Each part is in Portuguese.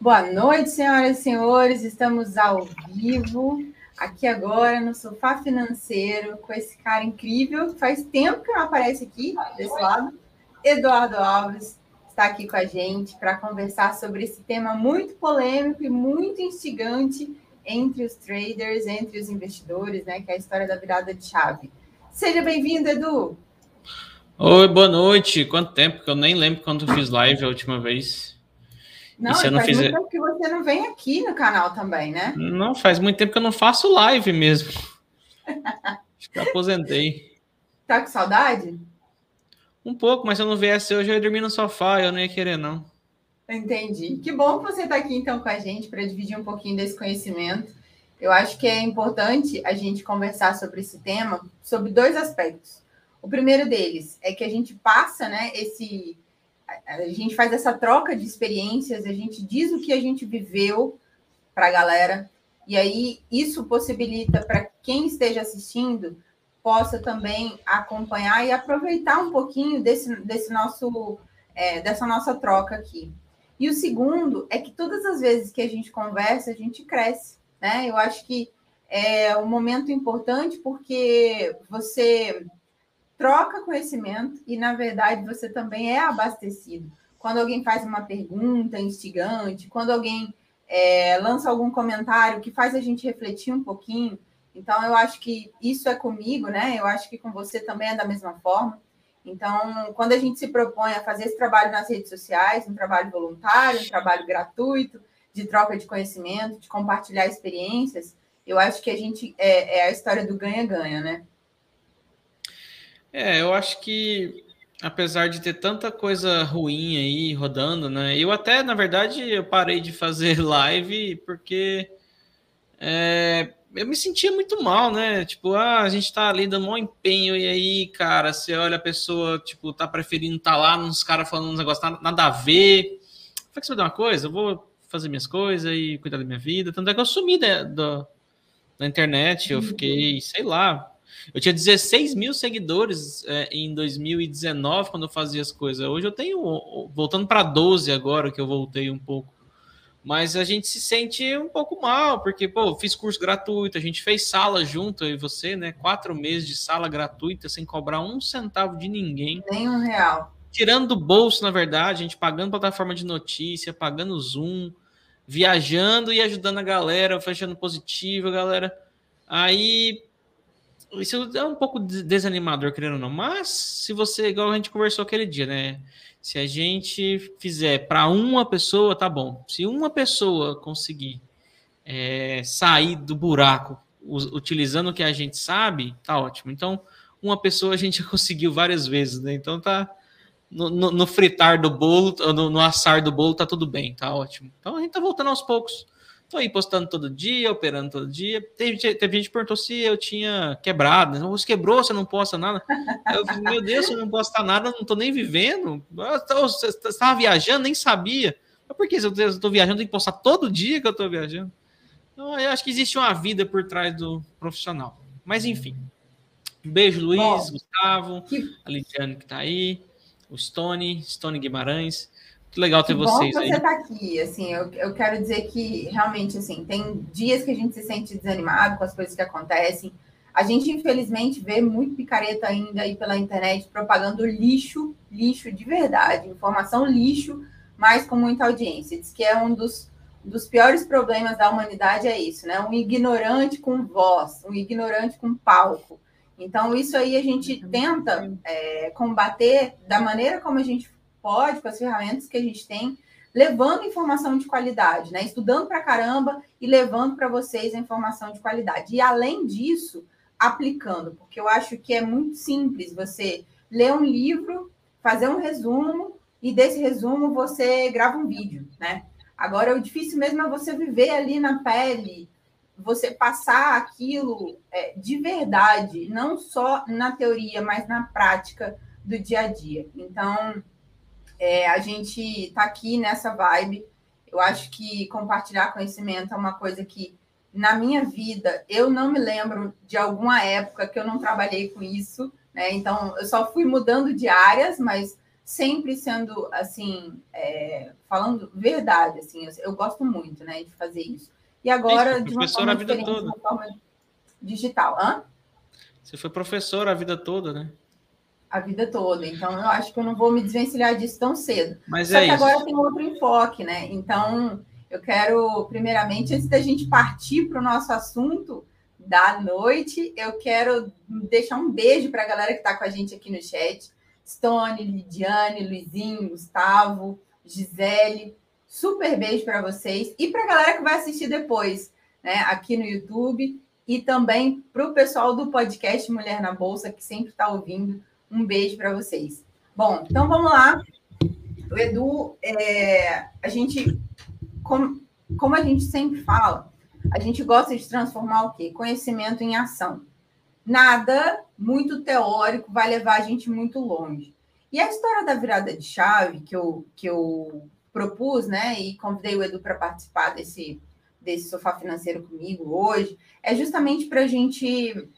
Boa noite, senhoras e senhores. Estamos ao vivo aqui agora no Sofá Financeiro com esse cara incrível. Faz tempo que não aparece aqui desse lado. Eduardo Alves está aqui com a gente para conversar sobre esse tema muito polêmico e muito instigante entre os traders, entre os investidores, né? Que é a história da virada de chave. Seja bem-vindo, Edu. Oi, boa noite. Quanto tempo que eu nem lembro quando eu fiz live a última vez. Não, e não faz muito tempo que você não vem aqui no canal também, né? Não, faz muito tempo que eu não faço live mesmo. Acho que eu aposentei. Tá com saudade? Um pouco, mas se eu não viesse hoje, eu ia dormir no sofá, eu não ia querer, não. Entendi. Que bom que você está aqui então com a gente para dividir um pouquinho desse conhecimento. Eu acho que é importante a gente conversar sobre esse tema, sobre dois aspectos. O primeiro deles é que a gente passa, né, esse a gente faz essa troca de experiências, a gente diz o que a gente viveu para a galera, e aí isso possibilita para quem esteja assistindo possa também acompanhar e aproveitar um pouquinho desse, desse nosso é, dessa nossa troca aqui. E o segundo é que todas as vezes que a gente conversa, a gente cresce, né? Eu acho que é um momento importante porque você troca conhecimento e, na verdade, você também é abastecido. Quando alguém faz uma pergunta instigante, quando alguém é, lança algum comentário que faz a gente refletir um pouquinho. Então, eu acho que isso é comigo, né? Eu acho que com você também é da mesma forma. Então, quando a gente se propõe a fazer esse trabalho nas redes sociais, um trabalho voluntário, um trabalho gratuito, de troca de conhecimento, de compartilhar experiências, eu acho que a gente é, é a história do ganha-ganha, né? É, eu acho que apesar de ter tanta coisa ruim aí rodando, né? Eu até, na verdade, eu parei de fazer live porque é, eu me sentia muito mal, né? Tipo, ah, a gente tá ali dando um empenho e aí, cara, você olha a pessoa, tipo, tá preferindo estar tá lá, uns caras falando uns negócios nada a ver. Falei que você vai dar uma coisa, eu vou fazer minhas coisas e cuidar da minha vida. Tanto é que eu sumi da, da, da internet, eu fiquei, sei lá, eu tinha 16 mil seguidores é, em 2019, quando eu fazia as coisas. Hoje eu tenho, voltando para 12 agora, que eu voltei um pouco. Mas a gente se sente um pouco mal, porque, pô, fiz curso gratuito, a gente fez sala junto, eu e você, né? Quatro meses de sala gratuita, sem cobrar um centavo de ninguém. Nem um real. Tirando do bolso, na verdade, a gente pagando plataforma de notícia, pagando Zoom, viajando e ajudando a galera, fechando positivo, galera. Aí isso é um pouco desanimador, querendo ou não. Mas se você, igual a gente conversou aquele dia, né? Se a gente fizer para uma pessoa, tá bom. Se uma pessoa conseguir é, sair do buraco utilizando o que a gente sabe, tá ótimo. Então, uma pessoa a gente conseguiu várias vezes, né? Então tá no, no, no fritar do bolo, no, no, assar do bolo, tá tudo bem, tá ótimo. Então a gente tá voltando aos poucos. Tô aí postando todo dia, operando todo dia. Teve, teve gente que perguntou se eu tinha quebrado. Você quebrou, você não posta nada. Eu falei, meu Deus, você não posta nada, não tô nem vivendo. Você estava viajando, nem sabia. Mas por que se eu estou viajando, tem que postar todo dia que eu estou viajando? Então, eu acho que existe uma vida por trás do profissional. Mas enfim. Um beijo, Luiz, Bom, Gustavo, que... a Lidiane que está aí, o Stone, Stone Guimarães. Que legal ter que vocês bom que você está aqui, assim, eu, eu quero dizer que realmente, assim, tem dias que a gente se sente desanimado com as coisas que acontecem. A gente, infelizmente, vê muito picareta ainda aí pela internet propagando lixo, lixo de verdade, informação lixo, mas com muita audiência. Diz que é um dos, dos piores problemas da humanidade é isso, né? Um ignorante com voz, um ignorante com palco. Então, isso aí a gente tenta é, combater da maneira como a gente pode, com as ferramentas que a gente tem, levando informação de qualidade, né? Estudando para caramba e levando para vocês a informação de qualidade. E além disso, aplicando, porque eu acho que é muito simples você ler um livro, fazer um resumo e desse resumo você grava um vídeo, né? Agora, o difícil mesmo é você viver ali na pele, você passar aquilo é, de verdade, não só na teoria, mas na prática do dia a dia. Então, é, a gente está aqui nessa vibe. Eu acho que compartilhar conhecimento é uma coisa que, na minha vida, eu não me lembro de alguma época que eu não trabalhei com isso. Né? Então, eu só fui mudando de áreas, mas sempre sendo assim, é, falando verdade, assim, eu, eu, gosto muito, né, de fazer isso. E agora, de uma forma diferente, de uma forma digital. Hã? Você foi professor a vida toda, né? A vida toda. Então, eu acho que eu não vou me desvencilhar disso tão cedo. Mas Só é que isso. agora tem outro enfoque, né? Então, eu quero, primeiramente, antes da gente partir para o nosso assunto da noite, eu quero deixar um beijo para a galera que está com a gente aqui no chat. Stone, Lidiane, Luizinho, Gustavo, Gisele. Super beijo para vocês. E para a galera que vai assistir depois, né? Aqui no YouTube. E também para o pessoal do podcast Mulher na Bolsa, que sempre está ouvindo. Um beijo para vocês. Bom, então vamos lá. O Edu, é, a gente como, como a gente sempre fala, a gente gosta de transformar o quê? Conhecimento em ação. Nada muito teórico vai levar a gente muito longe. E a história da virada de chave que eu, que eu propus, né, e convidei o Edu para participar desse, desse sofá financeiro comigo hoje, é justamente para a gente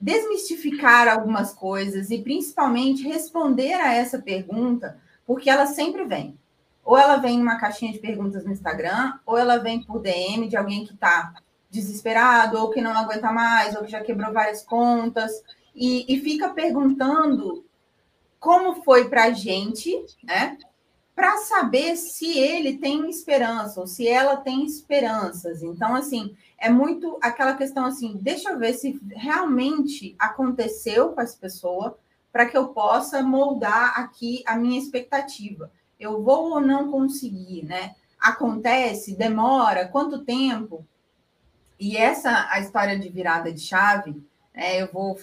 desmistificar algumas coisas e principalmente responder a essa pergunta, porque ela sempre vem. Ou ela vem numa caixinha de perguntas no Instagram, ou ela vem por DM de alguém que está desesperado, ou que não aguenta mais, ou que já quebrou várias contas, e, e fica perguntando como foi para a gente, né? Para saber se ele tem esperança, ou se ela tem esperanças. Então, assim, é muito aquela questão assim: deixa eu ver se realmente aconteceu com essa pessoa, para que eu possa moldar aqui a minha expectativa eu vou ou não conseguir, né? Acontece, demora, quanto tempo? E essa a história de virada de chave, né? Eu vou,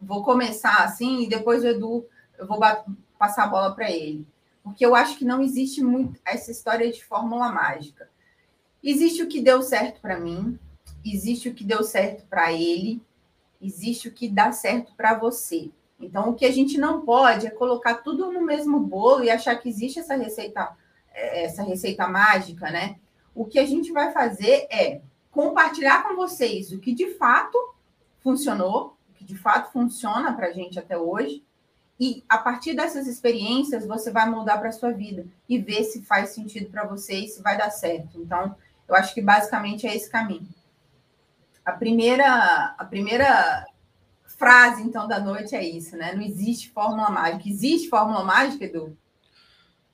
vou começar assim e depois o Edu, eu vou passar a bola para ele. Porque eu acho que não existe muito essa história de fórmula mágica. Existe o que deu certo para mim, existe o que deu certo para ele, existe o que dá certo para você. Então, o que a gente não pode é colocar tudo no mesmo bolo e achar que existe essa receita, é, essa receita mágica, né? O que a gente vai fazer é compartilhar com vocês o que de fato funcionou, o que de fato funciona para a gente até hoje, e a partir dessas experiências você vai moldar para a sua vida e ver se faz sentido para você e se vai dar certo. Então, eu acho que basicamente é esse caminho. A primeira, a primeira frase, então, da noite é isso, né? Não existe fórmula mágica. Existe fórmula mágica, Edu?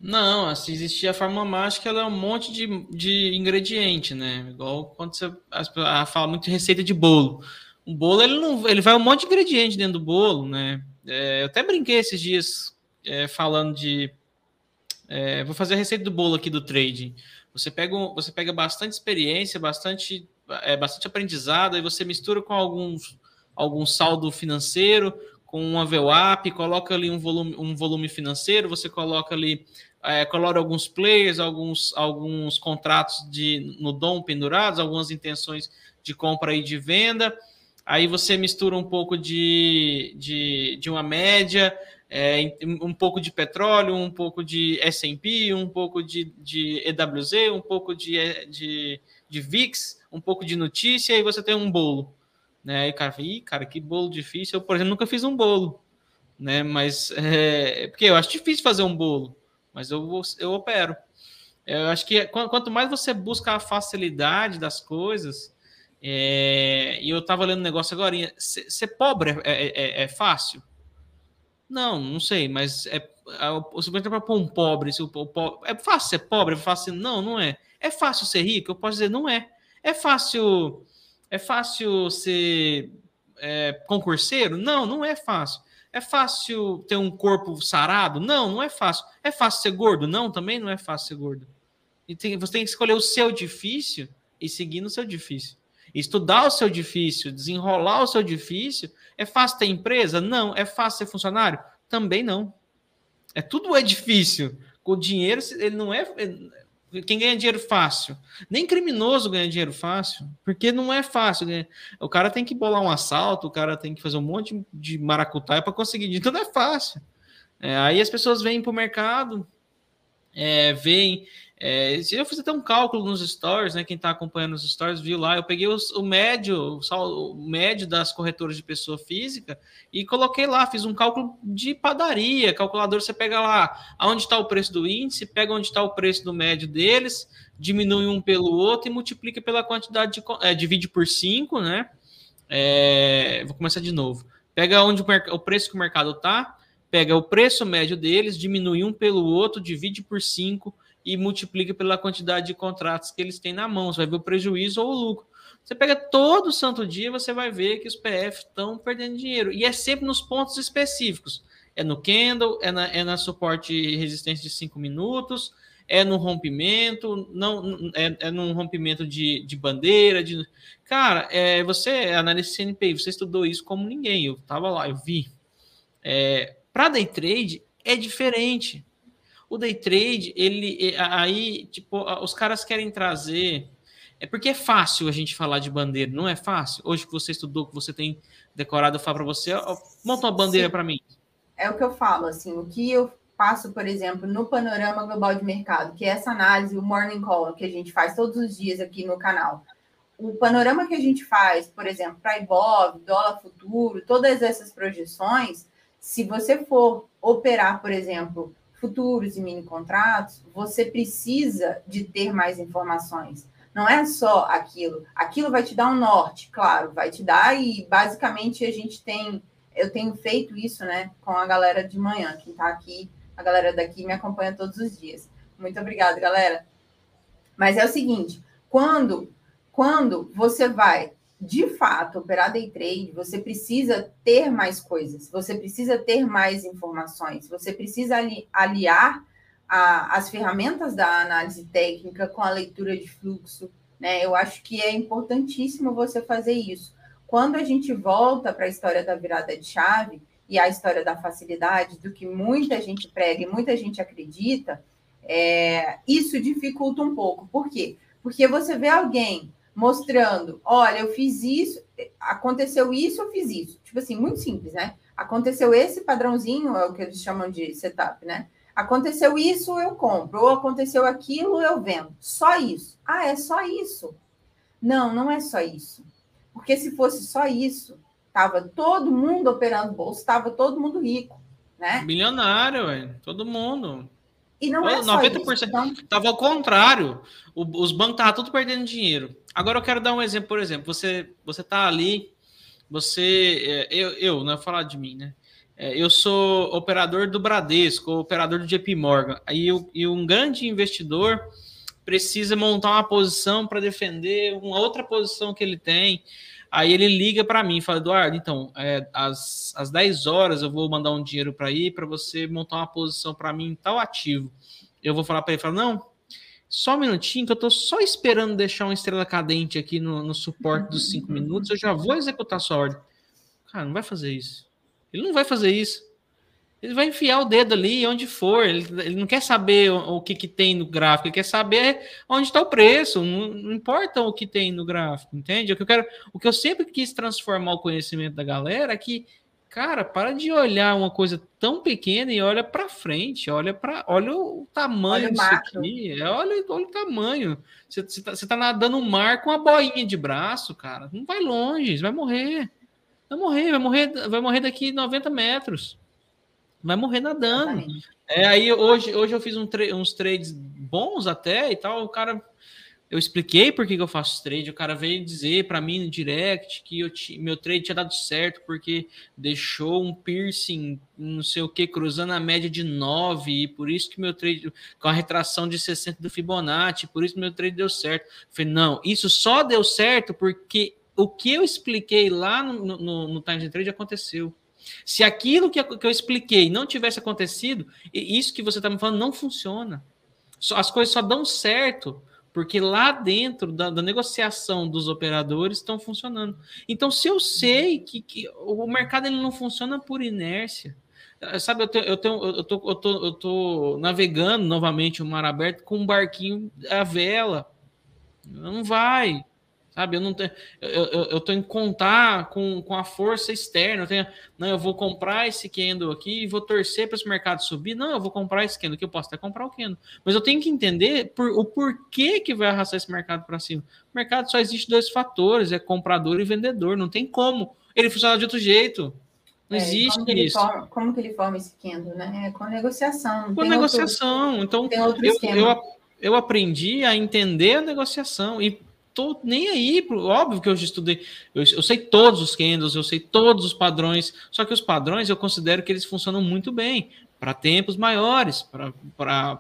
Não, se existir a fórmula mágica, ela é um monte de, de ingrediente, né? Igual quando você a, fala muito de receita de bolo. Um bolo, ele não ele vai um monte de ingrediente dentro do bolo, né? É, eu até brinquei esses dias é, falando de. É, vou fazer a receita do bolo aqui do trading. Você pega, você pega bastante experiência, bastante, é, bastante aprendizado, e você mistura com alguns algum saldo financeiro com uma VWAP, coloca ali um volume, um volume financeiro, você coloca ali, é, coloca alguns players, alguns, alguns contratos de, no DOM pendurados, algumas intenções de compra e de venda, aí você mistura um pouco de, de, de uma média, é, um pouco de petróleo, um pouco de S&P, um pouco de, de EWZ, um pouco de, de, de VIX, um pouco de notícia, e você tem um bolo né? Aí o cara fala, Ih, cara, que bolo difícil. Eu, por exemplo, nunca fiz um bolo, né? Mas é, porque eu acho difícil fazer um bolo, mas eu, eu opero. Eu acho que quanto mais você busca a facilidade das coisas, é, e eu estava lendo um negócio agora, ser, ser pobre é, é, é, é, fácil? Não, não sei, mas é, você vai para um pobre, se o, o, é fácil ser pobre, é fácil? Não, não é. É fácil ser rico? Eu posso dizer, não é. É fácil é fácil ser é, concurseiro? Não, não é fácil. É fácil ter um corpo sarado? Não, não é fácil. É fácil ser gordo? Não, também não é fácil ser gordo. E tem, você tem que escolher o seu difícil e seguir no seu difícil. Estudar o seu difícil, desenrolar o seu difícil. É fácil ter empresa? Não. É fácil ser funcionário? Também não. É tudo é difícil. O dinheiro, ele não é. Quem ganha dinheiro fácil? Nem criminoso ganha dinheiro fácil, porque não é fácil. Né? O cara tem que bolar um assalto, o cara tem que fazer um monte de maracutaia para conseguir dinheiro. Então não é fácil. É, aí as pessoas vêm para o mercado, é, é, eu fiz até um cálculo nos stories, né? Quem está acompanhando os stories viu lá. Eu peguei os, o médio, o médio das corretoras de pessoa física e coloquei lá. Fiz um cálculo de padaria. Calculador, você pega lá aonde está o preço do índice, pega onde está o preço do médio deles, diminui um pelo outro e multiplica pela quantidade de. É, divide por 5, né? É, vou começar de novo. Pega onde o, o preço que o mercado está, pega o preço médio deles, diminui um pelo outro, divide por 5 e multiplica pela quantidade de contratos que eles têm na mão. Você vai ver o prejuízo ou o lucro. Você pega todo santo dia, você vai ver que os PF estão perdendo dinheiro. E é sempre nos pontos específicos. É no candle, é na, é na suporte e resistência de 5 minutos, é no rompimento, não é, é no rompimento de, de bandeira. De... Cara, é, você é analista CNPI, você estudou isso como ninguém. Eu estava lá, eu vi. É, Para day trade é diferente. O day trade, ele aí, tipo, os caras querem trazer. É porque é fácil a gente falar de bandeira, não é fácil? Hoje que você estudou, que você tem decorado, eu falo para você, monta uma bandeira para mim. É o que eu falo, assim, o que eu passo, por exemplo, no panorama global de mercado, que é essa análise, o morning call que a gente faz todos os dias aqui no canal. O panorama que a gente faz, por exemplo, para IBOV, dólar futuro, todas essas projeções, se você for operar, por exemplo, futuros e mini contratos, você precisa de ter mais informações. Não é só aquilo. Aquilo vai te dar um norte, claro, vai te dar e basicamente a gente tem, eu tenho feito isso, né, com a galera de manhã, que está aqui, a galera daqui me acompanha todos os dias. Muito obrigada, galera. Mas é o seguinte, quando quando você vai de fato operar day trade, você precisa ter mais coisas, você precisa ter mais informações, você precisa ali, aliar a, as ferramentas da análise técnica com a leitura de fluxo. Né? Eu acho que é importantíssimo você fazer isso. Quando a gente volta para a história da virada de chave e a história da facilidade, do que muita gente prega e muita gente acredita, é, isso dificulta um pouco. Por quê? Porque você vê alguém mostrando, olha, eu fiz isso, aconteceu isso, eu fiz isso. Tipo assim, muito simples, né? Aconteceu esse padrãozinho, é o que eles chamam de setup, né? Aconteceu isso, eu compro, ou aconteceu aquilo, eu vendo. Só isso. Ah, é só isso? Não, não é só isso. Porque se fosse só isso, tava todo mundo operando bolsa, tava todo mundo rico, né? Milionário, ué. todo mundo. E não é 90%. Só isso, então... Tava ao contrário. O, os bancos estavam tudo perdendo dinheiro. Agora eu quero dar um exemplo, por exemplo, você você tá ali, você é, eu, eu não vou falar de mim, né? É, eu sou operador do Bradesco, operador do JP Morgan. Aí eu, e um grande investidor precisa montar uma posição para defender uma outra posição que ele tem. Aí ele liga para mim e fala: Eduardo, então, é, às, às 10 horas eu vou mandar um dinheiro para ir para você montar uma posição para mim em tal ativo. Eu vou falar para ele: falo, não, só um minutinho, que eu estou só esperando deixar uma estrela cadente aqui no, no suporte dos 5 minutos, eu já vou executar sua ordem. Cara, não vai fazer isso. Ele não vai fazer isso. Ele vai enfiar o dedo ali onde for. Ele, ele não quer saber o, o que, que tem no gráfico, ele quer saber onde está o preço. Não, não, importa o que tem no gráfico, entende? O que eu quero, o que eu sempre quis transformar o conhecimento da galera é que, cara, para de olhar uma coisa tão pequena e olha para frente, olha para, olha o tamanho olha disso aqui, é, olha, olha o tamanho. Você, está tá nadando um mar com uma boinha de braço, cara. Não vai longe, você vai morrer. Vai morrer, vai morrer, vai morrer daqui 90 metros vai morrer nadando. É, aí hoje, hoje eu fiz um tra uns trades bons até e tal. O cara, eu expliquei por que, que eu faço trade. O cara veio dizer para mim no direct que eu meu trade tinha dado certo porque deixou um piercing, não sei o que, cruzando a média de 9, e por isso que meu trade, com a retração de 60 do Fibonacci, por isso que meu trade deu certo. Eu falei, não, isso só deu certo porque o que eu expliquei lá no, no, no Times Trade aconteceu. Se aquilo que eu expliquei não tivesse acontecido, isso que você está me falando não funciona. As coisas só dão certo porque lá dentro da, da negociação dos operadores estão funcionando. Então, se eu sei que, que o mercado ele não funciona por inércia, eh, sabe, eu, tenho, eu, tenho, eu, tô, eu, tô, eu tô navegando novamente o mar aberto com um barquinho à vela. Não vai, Sabe, eu não tenho. Eu, eu, eu tô em contar com, com a força externa. Eu tenho, não, eu vou comprar esse candle aqui e vou torcer para esse mercado subir. Não, eu vou comprar esse candle aqui, eu posso até comprar o candle. Mas eu tenho que entender por, o porquê que vai arrastar esse mercado para cima. O mercado só existe dois fatores: é comprador e vendedor. Não tem como ele funcionar de outro jeito. Não é, existe como isso. Forma, como que ele forma esse candle, né? É com negociação. Com negociação. Outro, então, eu, eu, eu aprendi a entender a negociação e tô nem aí, óbvio que eu já estudei, eu, eu, sei todos os candles, eu sei todos os padrões, só que os padrões eu considero que eles funcionam muito bem para tempos maiores, para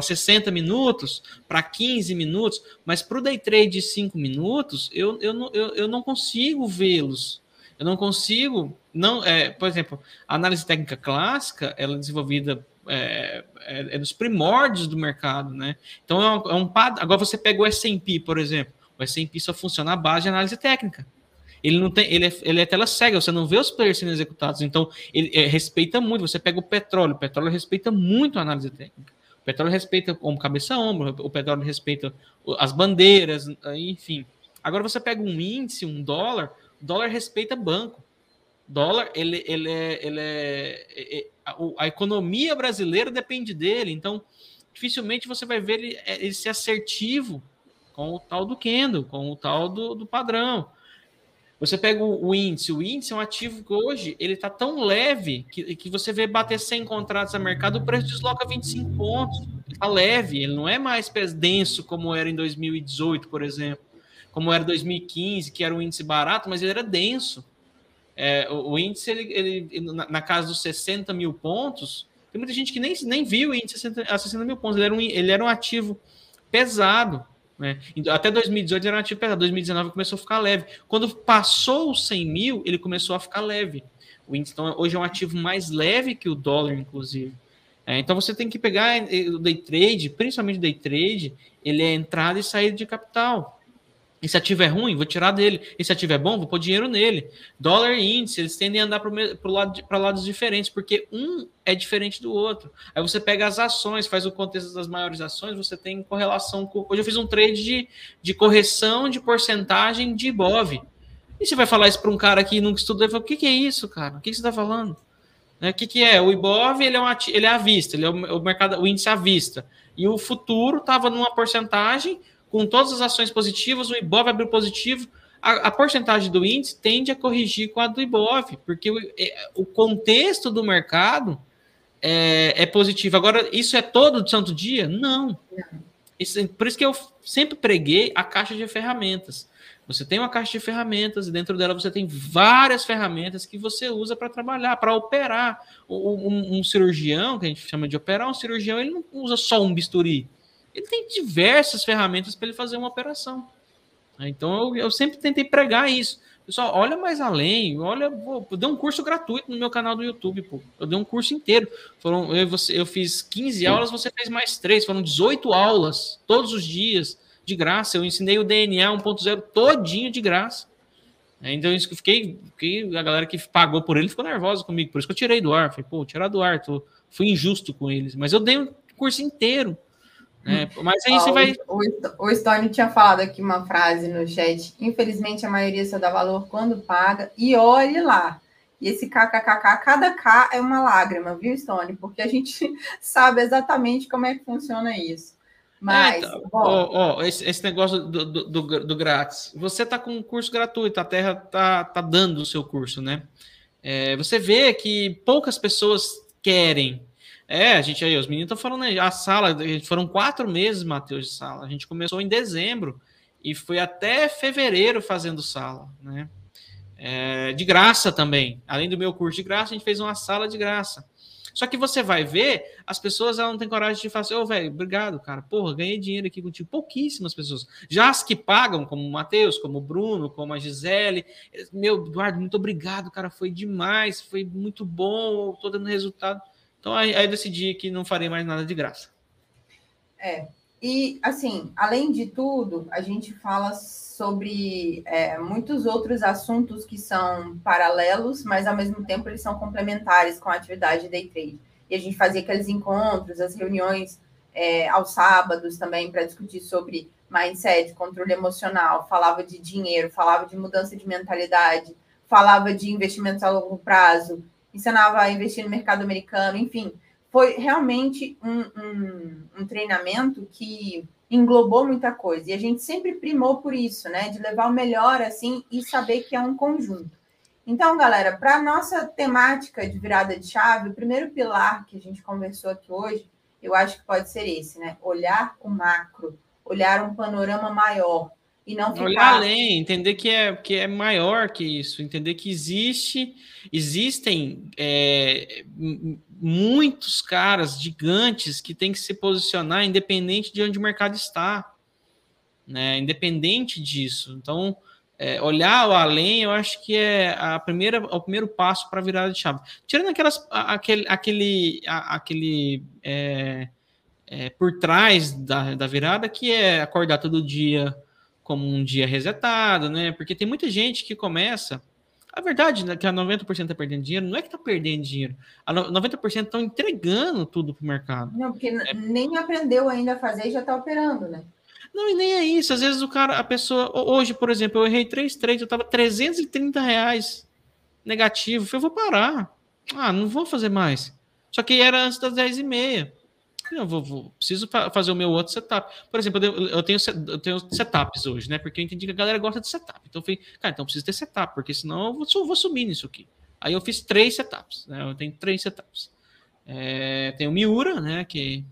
60 minutos, para 15 minutos, mas para o day trade de 5 minutos, eu, eu, não, eu, eu não consigo vê-los. Eu não consigo, não, é, por exemplo, a análise técnica clássica, ela é desenvolvida é, é, é, dos primórdios do mercado, né? Então é um, é um agora você pega o S&P, por exemplo, o S&P só funciona à base de análise técnica. Ele não tem, ele é, ele é tela cega, você não vê os players sendo executados. Então ele é, respeita muito. Você pega o petróleo, o petróleo respeita muito a análise técnica. O petróleo respeita como cabeça a ombro, o petróleo respeita as bandeiras, enfim. Agora você pega um índice, um dólar, dólar respeita banco dólar, ele, ele, é, ele é, é, é a, a, economia brasileira depende dele, então dificilmente você vai ver ele, é, ele ser assertivo com o tal do Kendo, com o tal do, do padrão. Você pega o, o, índice, o índice é um ativo que hoje ele está tão leve que, que você vê bater 100 contratos a mercado, o preço desloca 25 pontos. Está leve, ele não é mais denso como era em 2018, por exemplo, como era em 2015, que era um índice barato, mas ele era denso. É, o, o, índice, ele, ele na, na, casa dos 60 mil pontos, tem muita gente que nem, nem viu o índice a 60, a 60 mil pontos. Ele era, um, ele era um ativo pesado. Né? Então, até 2018 ele era um ativo pesado. 2019 começou a ficar leve. Quando passou os 100 mil, ele começou a ficar leve. O índice, então, hoje é um ativo mais leve que o dólar, inclusive. É, então você tem que pegar o day trade, principalmente o day trade, ele é entrada e saída de capital. Esse ativo é ruim, vou tirar dele. Esse ativo é bom, vou pôr dinheiro nele. Dólar e índice, eles tendem a andar para lado, lados diferentes, porque um é diferente do outro. Aí você pega as ações, faz o contexto das maiores ações, você tem correlação com. Hoje eu fiz um trade de, de correção de porcentagem de IBOV. E você vai falar isso para um cara que nunca estudou, ele fala: o que, que é isso, cara? O que, que você está falando? Né, o que, que é? O IBOV ele é, um ativo, ele é à vista, ele é o, o mercado, o índice à vista. E o futuro estava numa porcentagem com todas as ações positivas, o Ibov abriu positivo, a, a, porcentagem do índice tende a corrigir com a do Ibov, porque o, é, o contexto do mercado é, é, positivo. Agora, isso é todo do santo dia? Não. Isso, por isso que eu sempre preguei a caixa de ferramentas. Você tem uma caixa de ferramentas e dentro dela você tem várias ferramentas que você usa para trabalhar, para operar. Um, um, cirurgião, que a gente chama de operar, um cirurgião, ele não usa só um bisturi. Ele tem diversas ferramentas para ele fazer uma operação. Então eu, eu, sempre tentei pregar isso. Pessoal, olha mais além, olha, pô, eu dei um curso gratuito no meu canal do YouTube, pô. Eu dei um curso inteiro. Foram, eu, você, eu fiz 15 Sim. aulas, você fez mais três, foram 18 aulas todos os dias, de graça. Eu ensinei o DNA 1.0 todinho de graça. Então, isso que eu fiquei, fiquei, a galera que pagou por ele ficou nervosa comigo, por isso que eu tirei do ar. Falei, pô, tirar do ar, tô, fui injusto com eles. Mas eu dei um curso inteiro. É, mas aí você vai. O, o, Stone tinha falado aqui uma frase no chat. Infelizmente, a maioria só dá valor quando paga. E olhe lá. E esse kkkk, cada K é uma lágrima, viu, Stone? Porque a gente sabe exatamente como é que funciona isso. Mas, é, então, ó, ó, esse, esse, negócio do, do, do, do grátis. Você está com um curso gratuito, a Terra está tá dando o seu curso, né? É, você vê que poucas pessoas querem é, a gente aí, os meninos estão falando aí, a sala, foram quatro meses, Matheus, de sala. A gente começou em dezembro e foi até fevereiro fazendo sala, né? É, de graça também. Além do meu curso de graça, a gente fez uma sala de graça. Só que você vai ver, as pessoas elas não têm coragem de falar assim, ô, oh, velho, obrigado, cara. Porra, ganhei dinheiro aqui contigo. Pouquíssimas pessoas. Já as que pagam, como o Matheus, como o Bruno, como a Gisele. Meu, Eduardo, muito obrigado, cara. Foi demais, foi muito bom, tô dando resultado. Então aí, aí decidi que não farei mais nada de graça. É. E assim, além de tudo, a gente fala sobre é, muitos outros assuntos que são paralelos, mas ao mesmo tempo eles são complementares com a atividade day trade. E a gente fazia aqueles encontros, as reuniões é, aos sábados também para discutir sobre mindset, controle emocional, falava de dinheiro, falava de mudança de mentalidade, falava de investimentos a longo prazo, ensinava a investir no mercado americano, enfim, foi realmente um, um, um treinamento que englobou muita coisa. E a gente sempre primou por isso, né? De levar o melhor assim e saber que é um conjunto. Então, galera, para a nossa temática de virada de chave, o primeiro pilar que a gente conversou aqui hoje, eu acho que pode ser esse, né? Olhar o macro, olhar um panorama maior e não ficar... Olhar além, entender que é, que é maior que isso, entender que existe, existem é, muitos caras gigantes que têm que se posicionar independente de onde o mercado está, né? Independente disso. Então, é, olhar o além, eu acho que é a primeira, o primeiro passo para a virada de chave. Tirando aquelas, aquele, aquele, aquele é, é, por trás da, da virada, que é acordar todo dia como um dia resetado, né? Porque tem muita gente que começa. A verdade é que a 90% está perdendo dinheiro, não é que está perdendo dinheiro. A 90% estão entregando tudo para o mercado. Não, porque é. nem aprendeu ainda a fazer e já está operando, né? Não, e nem é isso. Às vezes o cara, a pessoa. Hoje, por exemplo, eu errei três trades, eu tava 330 reais negativo. Eu falei, vou parar. Ah, não vou fazer mais. Só que era antes das 10 e meia. Eu vou, vou, preciso fazer o meu outro setup. Por exemplo, eu, tenho, eu tenho setups hoje, né? Porque eu entendi que a galera gosta de setup. Então eu falei, cara, então preciso ter setup, porque senão eu vou, vou sumir nisso aqui. Aí eu fiz três setups, né? Eu tenho três setups. É, tem o Miura, né? Que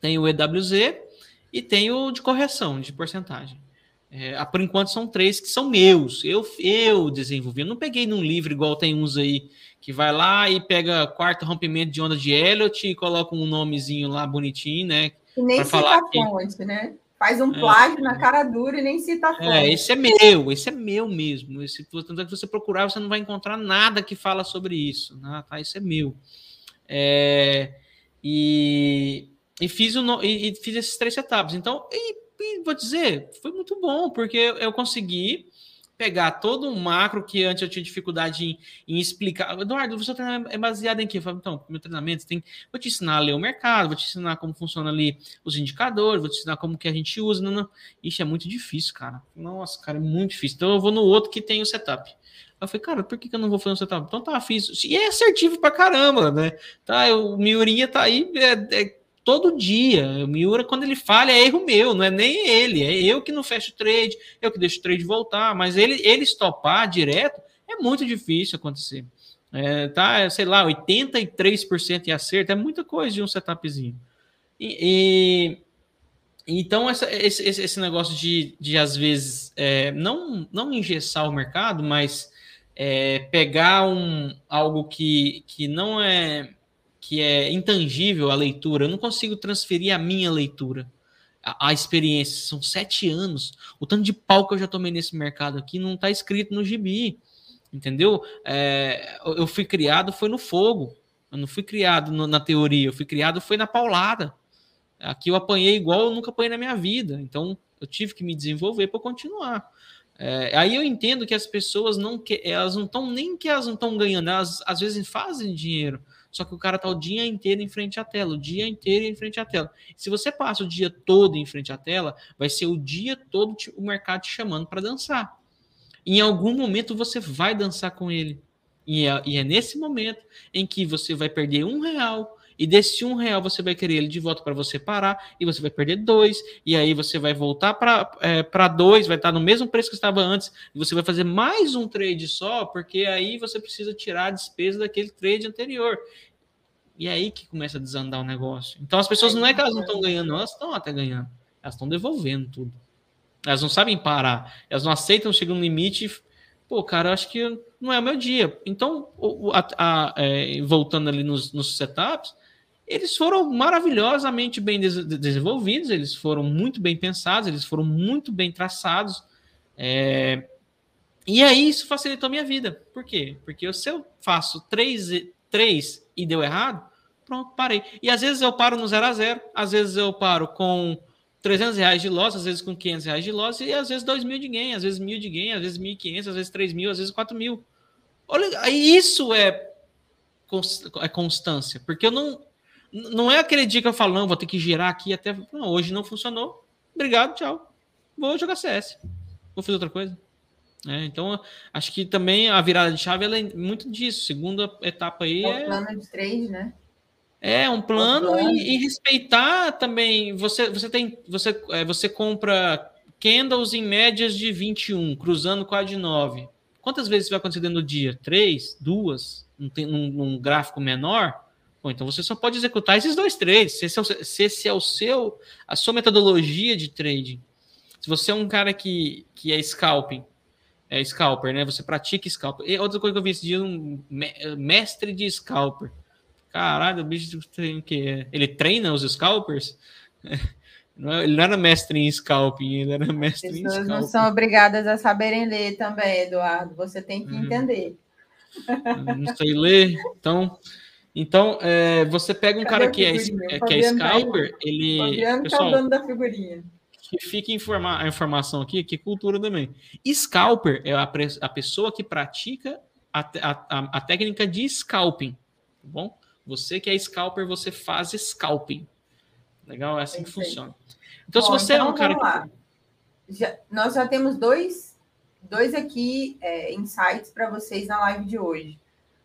tem o EWZ e tenho de correção, de porcentagem. É, por enquanto são três que são meus. Eu, eu desenvolvi. Eu não peguei num livro igual tem uns aí que vai lá e pega quarto rompimento de onda de Elliot e coloca um nomezinho lá bonitinho, né? E nem cita falar a fonte, que... né? Faz um é. plágio é, na cara dura e nem cita a fonte. É, esse é meu, esse é meu mesmo. Esse, tanto é que você procurar, você não vai encontrar nada que fala sobre isso. Né? Tá, isso é meu. É, e e fiz, o, e, e fiz esses três etapas. Então, e, e vou dizer, foi muito bom, porque eu consegui pegar todo um macro que antes eu tinha dificuldade em, em explicar. Eduardo, seu treinamento é baseado em quê? Eu falo, então, meu treinamento tem. Vou te ensinar a ler o mercado, vou te ensinar como funciona ali os indicadores, vou te ensinar como que a gente usa. Não, não. Ixi, é muito difícil, cara. Nossa, cara, é muito difícil. Então eu vou no outro que tem o setup. Eu falei, cara, por que, que eu não vou fazer um setup? Então tá, fiz. E é assertivo pra caramba, né? Tá, o Miurinha tá aí. É, é, todo dia. O Miura, quando ele falha, é erro meu, não é nem ele, é eu que não fecho o trade, eu que deixo o trade voltar, mas ele, ele estopar direto é muito difícil acontecer. É, tá, sei lá, 83% em acerto, é muita coisa de um setupzinho. E, e então, essa, esse, esse negócio de, de às vezes, é, não, não engessar o mercado, mas é, pegar um, algo que, que não é que é intangível a leitura, eu não consigo transferir a minha leitura, a, a, experiência. São sete anos. O tanto de pau que eu já tomei nesse mercado aqui não está escrito no gibi, entendeu? É, eu fui criado foi no fogo. Eu não fui criado no, na teoria, eu fui criado foi na paulada. Aqui eu apanhei igual eu nunca apanhei na minha vida. Então eu tive que me desenvolver para continuar. É, aí eu entendo que as pessoas não que elas não estão nem que elas não estão ganhando, elas às vezes fazem dinheiro, só que o cara tá o dia inteiro em frente à tela, o dia inteiro em frente à tela. Se você passa o dia todo em frente à tela, vai ser o dia todo o mercado te chamando para dançar. Em algum momento você vai dançar com ele. E é, e é, nesse momento em que você vai perder um real, e desse um real você vai querer ele de volta para você parar, e você vai perder dois, e aí você vai voltar para é, dois, vai estar no mesmo preço que estava antes, e você vai fazer mais um trade só, porque aí você precisa tirar a despesa daquele trade anterior. E é aí que começa a desandar o negócio. Então as pessoas não é que elas não estão ganhando, elas estão até ganhando. Elas estão devolvendo tudo. Elas não sabem parar. Elas não aceitam chegar no limite. Pô, cara, acho que não é o meu dia. Então, a, a, é, voltando ali nos, nos setups, eles foram maravilhosamente bem des desenvolvidos, eles foram muito bem pensados, eles foram muito bem traçados. É... E aí isso facilitou a minha vida. Por quê? Porque se eu faço três, três e deu errado, pronto, parei. E às vezes eu paro no zero a zero, às vezes eu paro com 300 reais de loss, às vezes com 500 reais de loss, e às vezes 2 mil de gain, às vezes mil de gain, às vezes 1.500, às vezes 3 mil, às vezes 4 mil. Olha, isso é, é constância, porque eu não Não é aquele dia que eu falo, não, vou ter que girar aqui até. Não, hoje não funcionou. Obrigado, tchau. Vou jogar CS. Vou fazer outra coisa. É, então, acho que também a virada de chave é muito disso. Segunda etapa aí é. O plano de trade, né? É, um plano, plano. E, e, respeitar também. Você, você tem. Você, é, você compra candles em médias de 21, cruzando com a de 9. Quantas vezes vai acontecer no dia? Três? Duas? Num, num, num gráfico menor? Bom, então você só pode executar esses dois trades. Se esse, é o, se esse é o seu, a sua metodologia de trading. Se você é um cara que, que é scalping, é scalper, né? Você pratica scalper. E outra coisa que eu vi esse dia, um mestre de scalper. Caralho, o bicho tem que ele treina os scalpers? É, ele não era mestre em scalping, ele era mestre As em pessoas não são obrigadas a saberem ler também, Eduardo. Você tem que uhum. entender. não sei ler, então. Então, é, você pega um Cadê cara que é, é que é scalper, ele. Fabiano pessoal, tá o dono da figurinha. Que fique informar, a informação aqui, que cultura também. Scalper é a, a pessoa que pratica a, a, a, técnica de scalping. Tá bom? Você que é scalper, você faz scalping. Legal? É assim que funciona. Então, bom, se você então, é um cara. Já, nós já temos dois, dois aqui é, insights para vocês na live de hoje.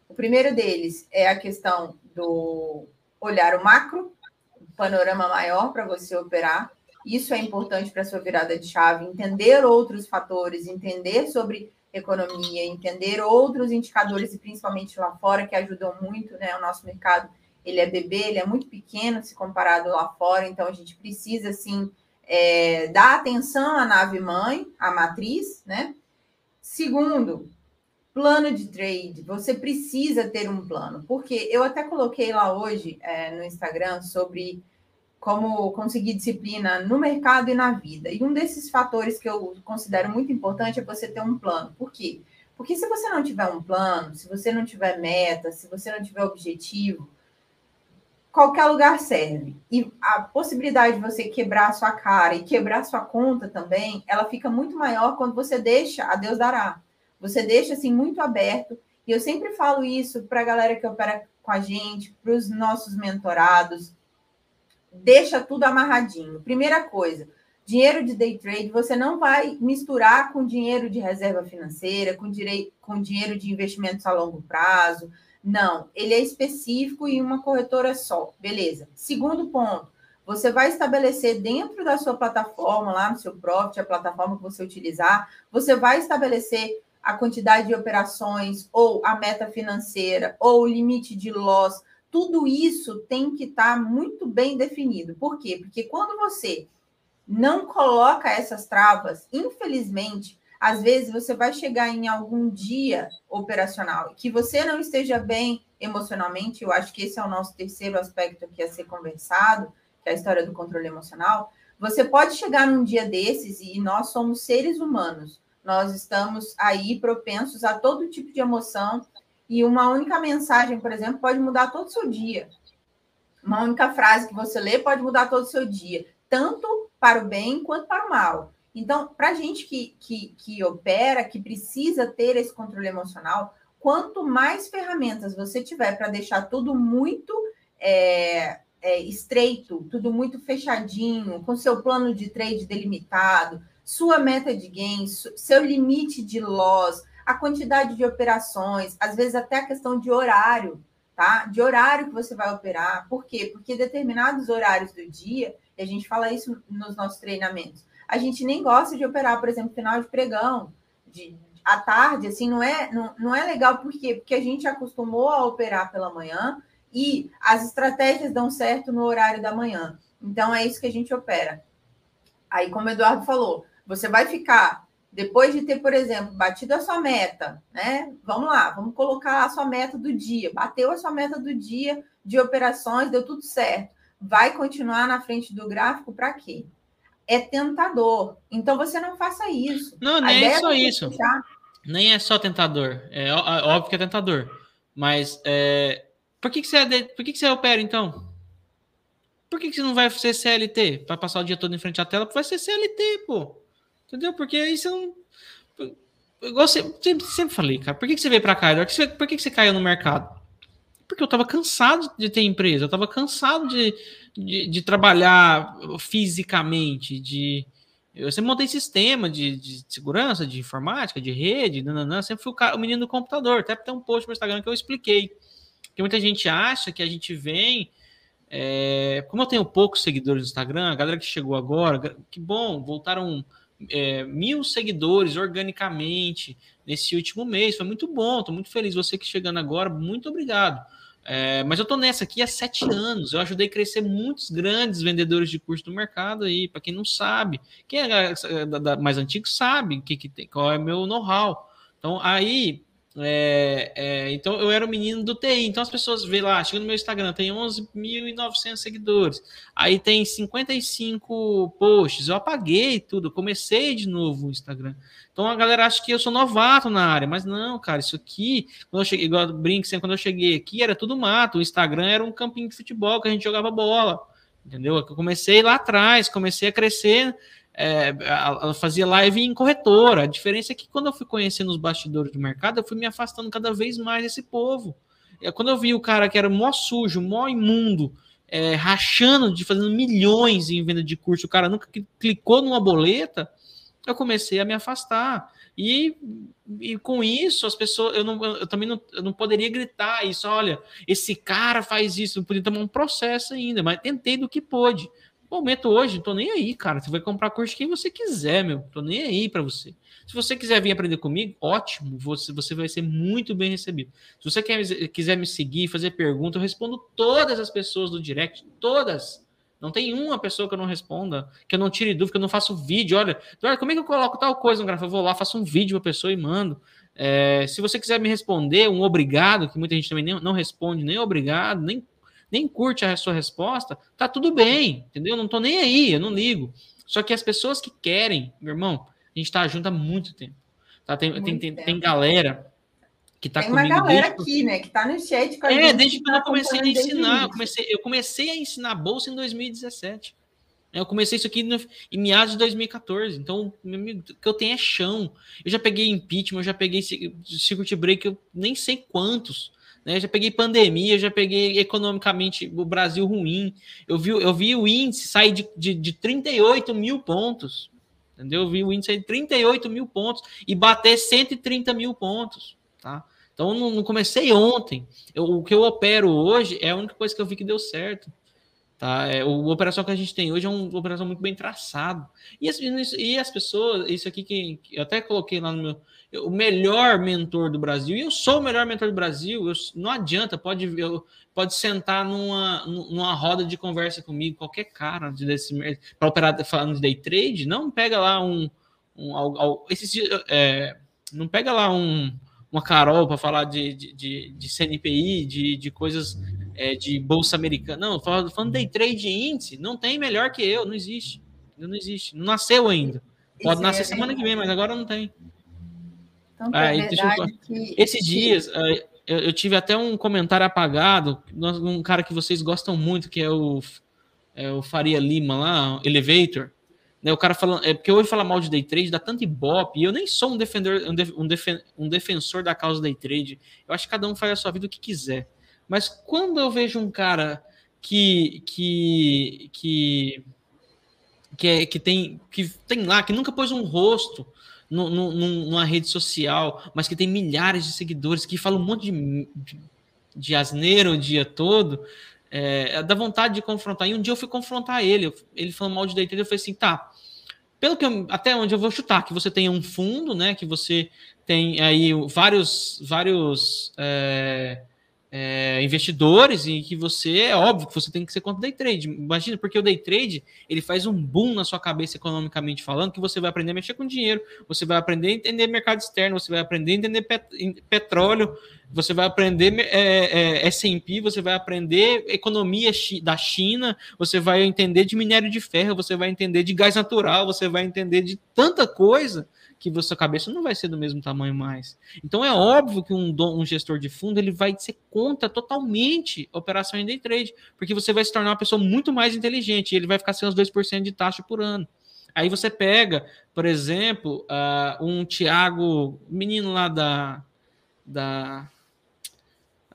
O primeiro deles é a questão do olhar o macro, o panorama maior para você operar. Isso é importante para a sua virada de chave, entender outros fatores, entender sobre economia, entender outros indicadores, e principalmente lá fora, que ajudam muito, né? O nosso mercado, ele é bebê, ele é muito pequeno se comparado lá fora, então a gente precisa, assim, é, dar atenção à nave mãe, à matriz, né? Segundo, Plano de trade, você precisa ter um plano, porque eu até coloquei lá hoje é, no Instagram sobre como conseguir disciplina no mercado e na vida. E um desses fatores que eu considero muito importante é você ter um plano. Por quê? Porque se você não tiver um plano, se você não tiver meta, se você não tiver objetivo, qualquer lugar serve. E a possibilidade de você quebrar sua cara e quebrar sua conta também, ela fica muito maior quando você deixa a Deus dará. Você deixa assim muito aberto. E eu sempre falo isso para a galera que opera com a gente, para os nossos mentorados. Deixa tudo amarradinho. Primeira coisa, dinheiro de day trade você não vai misturar com dinheiro de reserva financeira, com, com dinheiro de investimentos a longo prazo. Não, ele é específico em uma corretora só. Beleza. Segundo ponto, você vai estabelecer dentro da sua plataforma, lá no seu Profit, a plataforma que você utilizar, você vai estabelecer a quantidade de operações, ou a meta financeira, ou o limite de loss, tudo isso tem que estar tá muito bem definido. Por quê? Porque quando você não coloca essas travas, infelizmente, às vezes você vai chegar em algum dia operacional que você não esteja bem emocionalmente. Eu acho que esse é o nosso terceiro aspecto aqui a ser conversado, que é a história do controle emocional. Você pode chegar num dia desses e nós somos seres humanos nós estamos aí propensos a todo tipo de emoção e uma única mensagem, por exemplo, pode mudar todo o seu dia. Uma única frase que você lê pode mudar todo o seu dia, tanto para o bem quanto para o mal. Então, para a gente que, que, que opera, que precisa ter esse controle emocional, quanto mais ferramentas você tiver para deixar tudo muito é, é, estreito, tudo muito fechadinho, com seu plano de trade delimitado, sua meta de gains, seu limite de loss, a quantidade de operações, às vezes até a questão de horário, tá? De horário que você vai operar. Por quê? Porque determinados horários do dia, e a gente fala isso nos nossos treinamentos, a gente nem gosta de operar, por exemplo, final de pregão, de, à tarde, assim, não é, não, não é legal, por quê? Porque a gente acostumou a operar pela manhã e as estratégias dão certo no horário da manhã. Então, é isso que a gente opera. Aí, como o Eduardo falou, você vai ficar, depois de ter, por exemplo, batido a sua meta, né? Vamos lá, vamos colocar a sua meta do dia. Bateu a sua meta do dia de operações, deu tudo certo. Vai continuar na frente do gráfico para quê? É tentador. Então você não faça isso. Não, nem é só isso. Nem é só tentador. É óbvio que é tentador. Mas é... por, que, que, você, é por que, que você opera então? Por que, que você não vai ser CLT? Para passar o dia todo em frente à tela? Vai ser CLT, pô. Entendeu? Porque aí você não. Igual sempre, sempre falei, cara. Por que, que você veio para cá, Eduardo? Por que, que você caiu no mercado? Porque eu estava cansado de ter empresa, eu estava cansado de, de, de, trabalhar fisicamente, de. Eu sempre montei sistema de, de segurança, de informática, de rede, nananã, sempre fui o, cara, o menino do computador. Até tem um post no Instagram que eu expliquei. Porque muita gente acha que a gente vem. É, como eu tenho poucos seguidores no Instagram, a galera que chegou agora, que bom, voltaram é, mil seguidores organicamente nesse último mês. Foi muito bom, estou muito feliz. Você que chegando agora, muito obrigado. É, mas eu estou nessa aqui há sete anos. Eu ajudei a crescer muitos grandes vendedores de curso do mercado aí. Para quem não sabe, quem é, é mais antigo sabe que, que tem, qual é meu know-how. Então aí é, é, então eu era o menino do TI. Então as pessoas vê lá, chega no meu Instagram, tem 11.900 seguidores. Aí tem 55 posts. Eu apaguei tudo, comecei de novo o Instagram. Então a galera acha que eu sou novato na área, mas não, cara, isso aqui, quando eu cheguei, igual sempre, quando eu cheguei aqui era tudo mato. O Instagram era um campinho de futebol que a gente jogava bola. Entendeu? Eu comecei lá atrás, comecei a crescer é, ela fazia live em corretora. A diferença é que quando eu fui conhecendo os bastidores do mercado, eu fui me afastando cada vez mais desse povo. É, quando eu vi o cara que era mó sujo, mó imundo, é, rachando de fazendo milhões em venda de curso, o cara nunca clicou numa boleta, eu comecei a me afastar. E, e com isso, as pessoas, eu, não, eu também não, eu não poderia gritar isso, olha, esse cara faz isso, eu podia tomar um processo ainda, mas tentei do que pôde. Momento hoje, tô nem aí, cara. Você vai comprar curso quem você quiser, meu. Tô nem aí para você. Se você quiser vir aprender comigo, ótimo. Você, você vai ser muito bem recebido. Se você quer, quiser me seguir, fazer pergunta, eu respondo todas as pessoas do direct. Todas. Não tem uma pessoa que eu não responda, que eu não tire dúvida, que eu não faço vídeo. Olha, como é que eu coloco tal coisa no gráfico? Eu vou lá, faço um vídeo para a pessoa e mando. É, se você quiser me responder, um obrigado, que muita gente também nem, não responde, nem obrigado, nem nem curte a sua resposta, tá tudo bem, entendeu? Eu não tô nem aí, eu não ligo. Só que as pessoas que querem, meu irmão, a gente tá junto há muito tempo. Tá? Tem, muito tem, tempo. tem galera que tá tem comigo. Tem uma galera desde... aqui, né? Que tá no chat com a É, desde que eu comecei a ensinar. Eu comecei, eu comecei a ensinar bolsa em 2017. Eu comecei isso aqui no, em meados de 2014. Então, o que eu tenho é chão. Eu já peguei impeachment, eu já peguei circuit break, eu nem sei quantos. Né? Já peguei pandemia, já peguei economicamente o Brasil ruim. Eu vi, eu vi o índice sair de, de, de 38 mil pontos. Entendeu? Eu vi o índice sair de 38 mil pontos e bater 130 mil pontos. Tá? Então, não, comecei ontem. Eu, o que eu opero hoje é a única coisa que eu vi que deu certo. Tá? É, o, operação que a gente tem hoje é uma operação muito bem traçada. E as, e as pessoas, isso aqui que, eu até coloquei lá no meu, o melhor mentor do Brasil, e eu sou o melhor mentor do Brasil, eu, não adianta, pode, eu, pode sentar numa, numa roda de conversa comigo, qualquer cara desse para operar falando de day trade, não pega lá um, um esse, é, não pega lá um, uma Carol para falar de, de, de, de, CNPI, de, de coisas é, de bolsa americana. Não, falando, falando day trade índice, não tem melhor que eu, não existe. Não existe, não nasceu ainda. Pode nascer é semana que vem, mas agora não tem. Então, ah, é eu... que... Esses dias ah, eu, eu, tive até um comentário apagado, um cara que vocês gostam muito, que é o, é o Faria Lima lá, Elevator. Né, o cara falando, é porque hoje falar mal de day trade dá tanto ibope, e eu nem sou um defensor, def, um, defen, um defensor da causa day trade. Eu acho que cada um faz a sua vida o que quiser. Mas quando eu vejo um cara que que que que, é, que tem que tem lá que nunca pôs um rosto no, no, numa rede social, mas que tem milhares de seguidores, que falam um monte de, de, de asneira o dia todo, é, dá vontade de confrontar. E um dia eu fui confrontar ele, ele falou mal de day trade, eu falei assim, tá, pelo que eu, até onde eu vou chutar, que você tenha um fundo, né, que você tem aí vários, vários é, é, investidores e que você, é óbvio que você tem que ser contra o day trade. Imagina, porque o day trade, ele faz um boom na sua cabeça economicamente falando, que você vai aprender a mexer com dinheiro, você vai aprender a entender mercado externo, você vai aprender a entender pet petróleo, você vai aprender é, é, S&P, você vai aprender economia da China, você vai entender de minério de ferro, você vai entender de gás natural, você vai entender de tanta coisa que a sua cabeça não vai ser do mesmo tamanho mais. Então é óbvio que um, um gestor de fundo ele vai ser contra totalmente a operação em day trade, porque você vai se tornar uma pessoa muito mais inteligente ele vai ficar sem os 2% de taxa por ano. Aí você pega, por exemplo, uh, um Thiago, menino lá da, da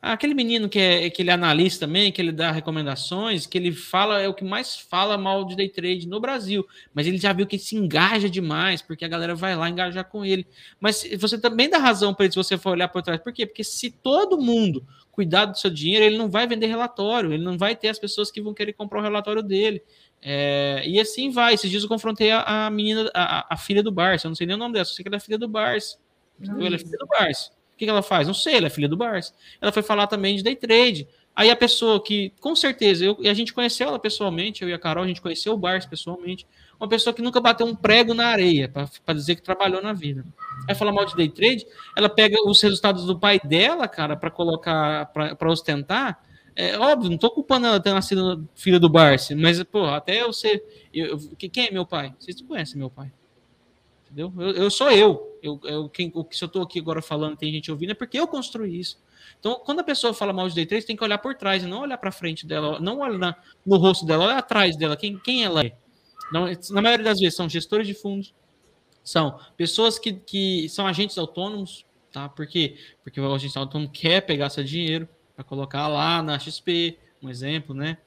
Aquele menino que, é, que ele é analista também, que ele dá recomendações, que ele fala, é o que mais fala mal de day trade no Brasil. Mas ele já viu que ele se engaja demais, porque a galera vai lá engajar com ele. Mas você também dá razão para ele se você for olhar por trás. Por quê? Porque se todo mundo cuidar do seu dinheiro, ele não vai vender relatório, ele não vai ter as pessoas que vão querer comprar o relatório dele. É, e assim vai. Esses dias eu confrontei a, a menina, a, a, filha do Barça. Eu não sei nem o nome dela, só sei que ela é filha do Barça. Ela é filha do Barça que, ela faz? Não sei, ela é filha do Barça. Ela foi falar também de day trade. Aí a pessoa que, com certeza, eu, a gente conheceu ela pessoalmente, eu e a Carol, a gente conheceu o Barça pessoalmente. Uma pessoa que nunca bateu um prego na areia, para dizer que trabalhou na vida. Aí falar mal de day trade, ela pega os resultados do pai dela, cara, para colocar, para ostentar. É óbvio, não tô culpando ela ter nascido filha do Barça, mas, pô, até eu ser. Eu, eu, quem é meu pai? Vocês conhecem meu pai entendeu? Eu, eu sou eu. Eu, eu quem, se eu estou aqui agora falando, tem gente ouvindo, é porque eu construí isso. Então, quando a pessoa fala mal de day trade, tem que olhar por trás, não olhar para frente dela, não olhar no rosto dela, olhar atrás dela, quem, quem ela é. Não, na maioria das vezes, são gestores de fundos, são pessoas que, que são agentes autônomos, tá? Por quê? Porque o agente autônomo quer pegar seu dinheiro para colocar lá na XP, um exemplo, né?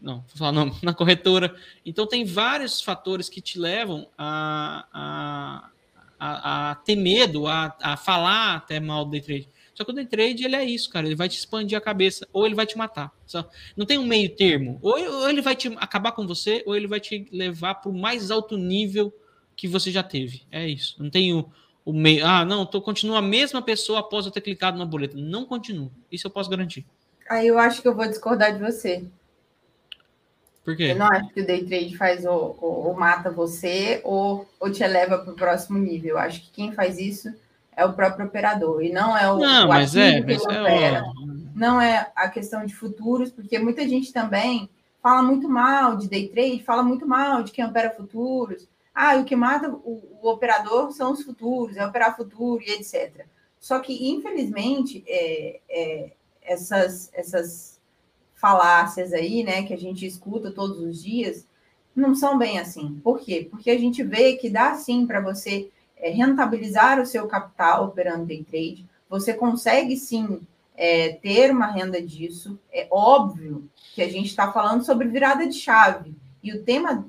Não, vou falar não, na corretora. Então tem vários fatores que te levam a, a, a, a ter medo, a, a falar até mal do day trade. Só que o day trade ele é isso, cara. Ele vai te expandir a cabeça ou ele vai te matar. Só, não tem um meio termo. Ou, ou ele vai te acabar com você, ou ele vai te levar para o mais alto nível que você já teve. É isso. Não tem o, o meio. Ah, não, tô, continua a mesma pessoa após eu ter clicado na boleta. Não continua. Isso eu posso garantir. Aí eu acho que eu vou discordar de você. Por quê? Eu não acho que o day trade faz ou, ou, ou mata você ou, ou te eleva para o próximo nível. Eu acho que quem faz isso é o próprio operador e não é o, não, o mas é, mas é opera. Não é a questão de futuros, porque muita gente também fala muito mal de day trade, fala muito mal de quem opera futuros. Ah, o que mata o, o operador são os futuros, é operar futuro e etc. Só que, infelizmente, é, é, essas, essas falácias aí, né, que a gente escuta todos os dias, não são bem assim. Por quê? Porque a gente vê que dá sim para você é, rentabilizar o seu capital operando day trade, você consegue sim é, ter uma renda disso. É óbvio que a gente está falando sobre virada de chave. E o tema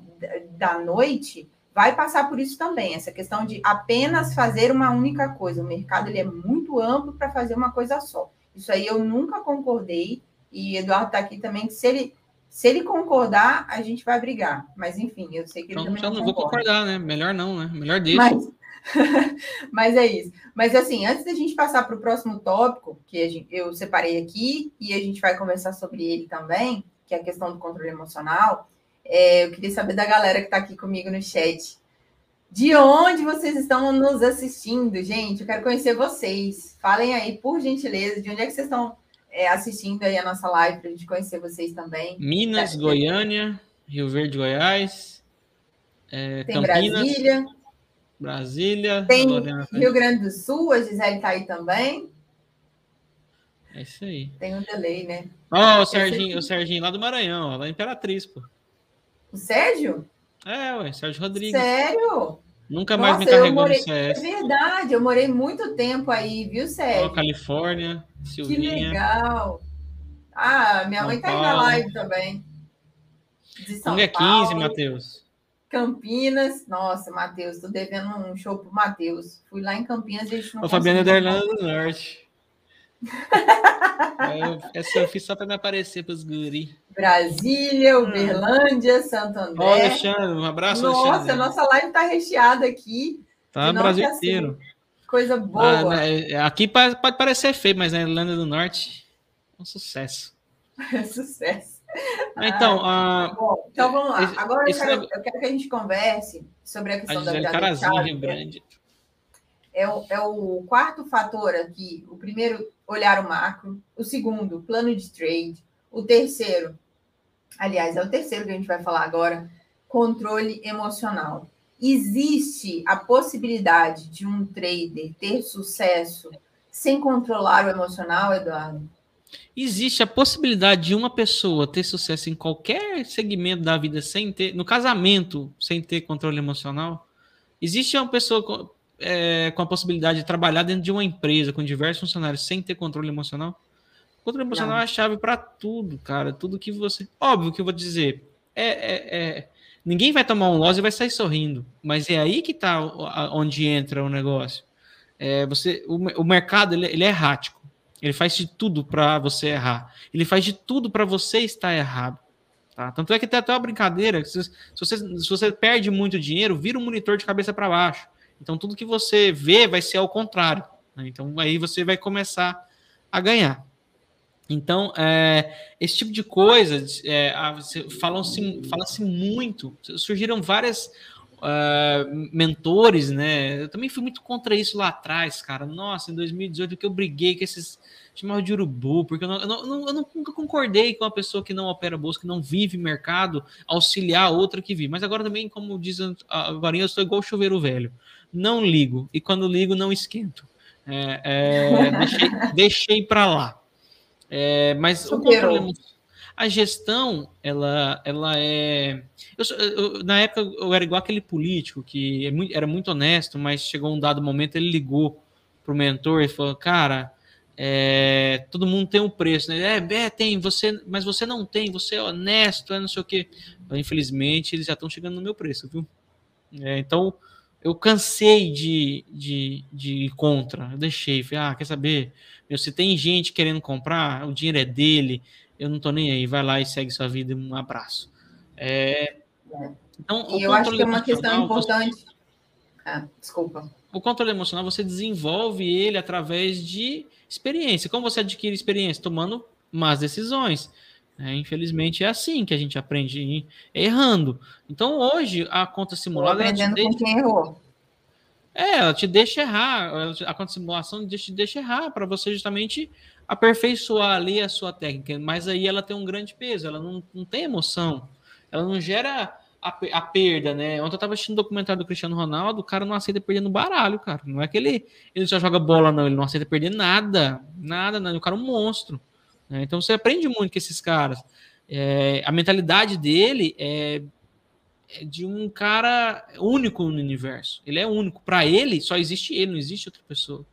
da noite vai passar por isso também, essa questão de apenas fazer uma única coisa. O mercado ele é muito amplo para fazer uma coisa só. Isso aí eu nunca concordei e Eduardo está aqui também, que se ele, se ele concordar, a gente vai brigar. Mas, enfim, eu sei que ele então, também não, não vou concordar, né? Melhor não, né? Melhor deixa. Mas, mas é isso. Mas, assim, antes da gente passar para o próximo tópico, que gente, eu separei aqui, e a gente vai conversar sobre ele também, que é a questão do controle emocional, é, eu queria saber da galera que está aqui comigo no chat. De onde vocês estão nos assistindo, gente? Eu quero conhecer vocês. Falem aí, por gentileza, de onde é que vocês estão é, assistindo aí a nossa live para a gente conhecer vocês também. Minas, é, Goiânia, Rio Verde, Goiás, é, tem Campinas, Brasília. Brasília. Tem Rio Grande do Sul, a Gisele está aí também. É isso aí. Tem um delay, né? Ó, oh, o Serginho, o Serginho lá do Maranhão, lá Imperatriz, pô. O Sérgio? É, ué, Sérgio Rodrigues. Sério? Nunca mais Nossa, me carregou morei, no CS. É verdade, eu morei muito tempo aí, viu, Sérgio? Oh, Califórnia, Silvinha. Que legal. Ah, minha São mãe tá aí na live também. De São é 15, Matheus. Campinas. Nossa, Matheus, tô devendo um show pro Matheus. Fui lá em Campinas e a gente não O Fabiano é da Irlanda do Norte. Eu, essa eu fiz só para me aparecer para os guri. Brasília, hum. Uberlândia, Santo André. Ó, Alexandre, um abraço, Nossa, Alexandre. nossa live está recheada aqui. Tá no Brasil assim, inteiro. Coisa boa. Ah, né, aqui pode, parecer feio, mas na Irlanda do Norte é um sucesso. É sucesso. Então, ah, bom, então vamos lá. Agora eu quero, eu quero, que a gente converse sobre a questão a da virada Rio Grande. É o, é o quarto fator aqui. O primeiro, olhar o macro. O segundo, plano de trade. O terceiro, aliás, é o terceiro que a gente vai falar agora, controle emocional. Existe a possibilidade de um trader ter sucesso sem controlar o emocional, Eduardo? Existe a possibilidade de uma pessoa ter sucesso em qualquer segmento da vida sem ter, no casamento, sem ter controle emocional? Existe uma pessoa é, com a possibilidade de trabalhar dentro de uma empresa com diversos funcionários sem ter controle emocional? Controle emocional Não. é a chave para tudo, cara. Tudo que você. Óbvio que eu vou dizer. É, é, é, Ninguém vai tomar um loss e vai sair sorrindo. Mas é aí que tá onde entra o negócio. É, você, o, o mercado ele, ele, é errático. Ele faz de tudo para você errar. Ele faz de tudo para você estar errado. Tá? Tanto é que tem até uma brincadeira. Se, se, você, se você perde muito dinheiro, vira um monitor de cabeça para baixo. Então tudo que você vê vai ser ao contrário. Né? Então aí você vai começar a ganhar. Então, é, esse tipo de coisa, é, falam-se fala muito, surgiram várias uh, mentores, né? Eu também fui muito contra isso lá atrás, cara. Nossa, em 2018 que eu briguei com esses chamavam de urubu, porque eu, não, eu, não, eu, nunca concordei com uma pessoa que não opera bolsa, que não vive mercado, auxiliar outra que vive. Mas agora também, como dizem agora, eu sou igual chuveiro velho. Não ligo, e quando ligo, não esquento. É, é, deixei, deixei para lá. É, mas controle, a gestão, ela, ela é. Eu, eu, na época eu era igual aquele político que é era muito honesto, mas chegou um dado momento ele ligou pro mentor e falou: Cara, é, todo mundo tem um preço, né? É, é, tem, você, mas você não tem, você é honesto, é não sei o quê. Infelizmente, eles já estão chegando no meu preço, viu? É, então, eu cansei de, de, de ir contra, eu deixei, falei, ah, quer saber? Meu, se tem gente querendo comprar, o dinheiro é dele, eu não tô nem aí, vai lá e segue sua vida, um abraço. É, então, e eu acho que é uma questão importante. Você... Ah, desculpa. O controle emocional você desenvolve ele através de experiência. Como você adquire experiência? Tomando más decisões. É, infelizmente é assim que a gente aprende errando. Então hoje a conta simulada. Aprendendo deixa... com quem errou. É, ela te deixa errar. A conta simulação te deixa errar para você justamente aperfeiçoar ali a sua técnica. Mas aí ela tem um grande peso, ela não, não tem emoção, ela não gera a, a perda, né? Ontem eu tava assistindo um documentário do Cristiano Ronaldo, o cara não aceita perder no baralho, cara. Não é que ele, ele só joga bola, não, ele não aceita perder nada, nada, nada. O cara é um monstro. Né? Então você aprende muito com esses caras. É, a mentalidade dele é, é, de um cara único no universo. Ele é único. Para ele, só existe ele, não existe outra pessoa.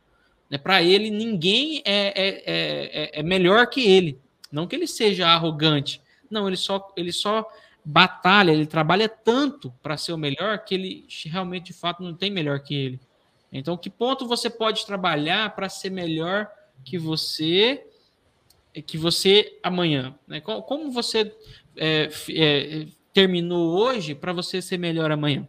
Né? Para ele, ninguém é, é, é, é, melhor que ele. Não que ele seja arrogante. Não, ele só, ele só batalha, ele trabalha tanto para ser o melhor que ele realmente, de fato, não tem melhor que ele. Então, que ponto você pode trabalhar para ser melhor que você que você amanhã? Né? Como você é, é, terminou hoje para você ser melhor amanhã?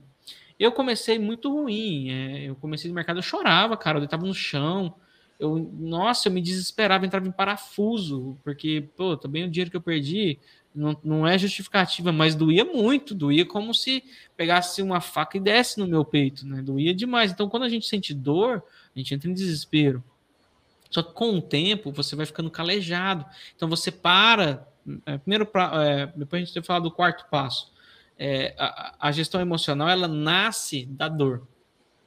Eu comecei muito ruim. É, eu comecei no mercado, eu chorava, cara. Eu estava no chão. Eu, nossa, eu me desesperava, entrava em parafuso, porque, pô, também o dinheiro que eu perdi não, não é justificativa, mas doía muito, doía como se pegasse uma faca e desse no meu peito, né? Doía demais. Então, quando a gente sente dor, a gente entra em desespero. Só que com o tempo você vai ficando calejado. Então você para. É, primeiro, pra, é, depois a gente vai falar do quarto passo. É, a, a, gestão emocional ela nasce da dor.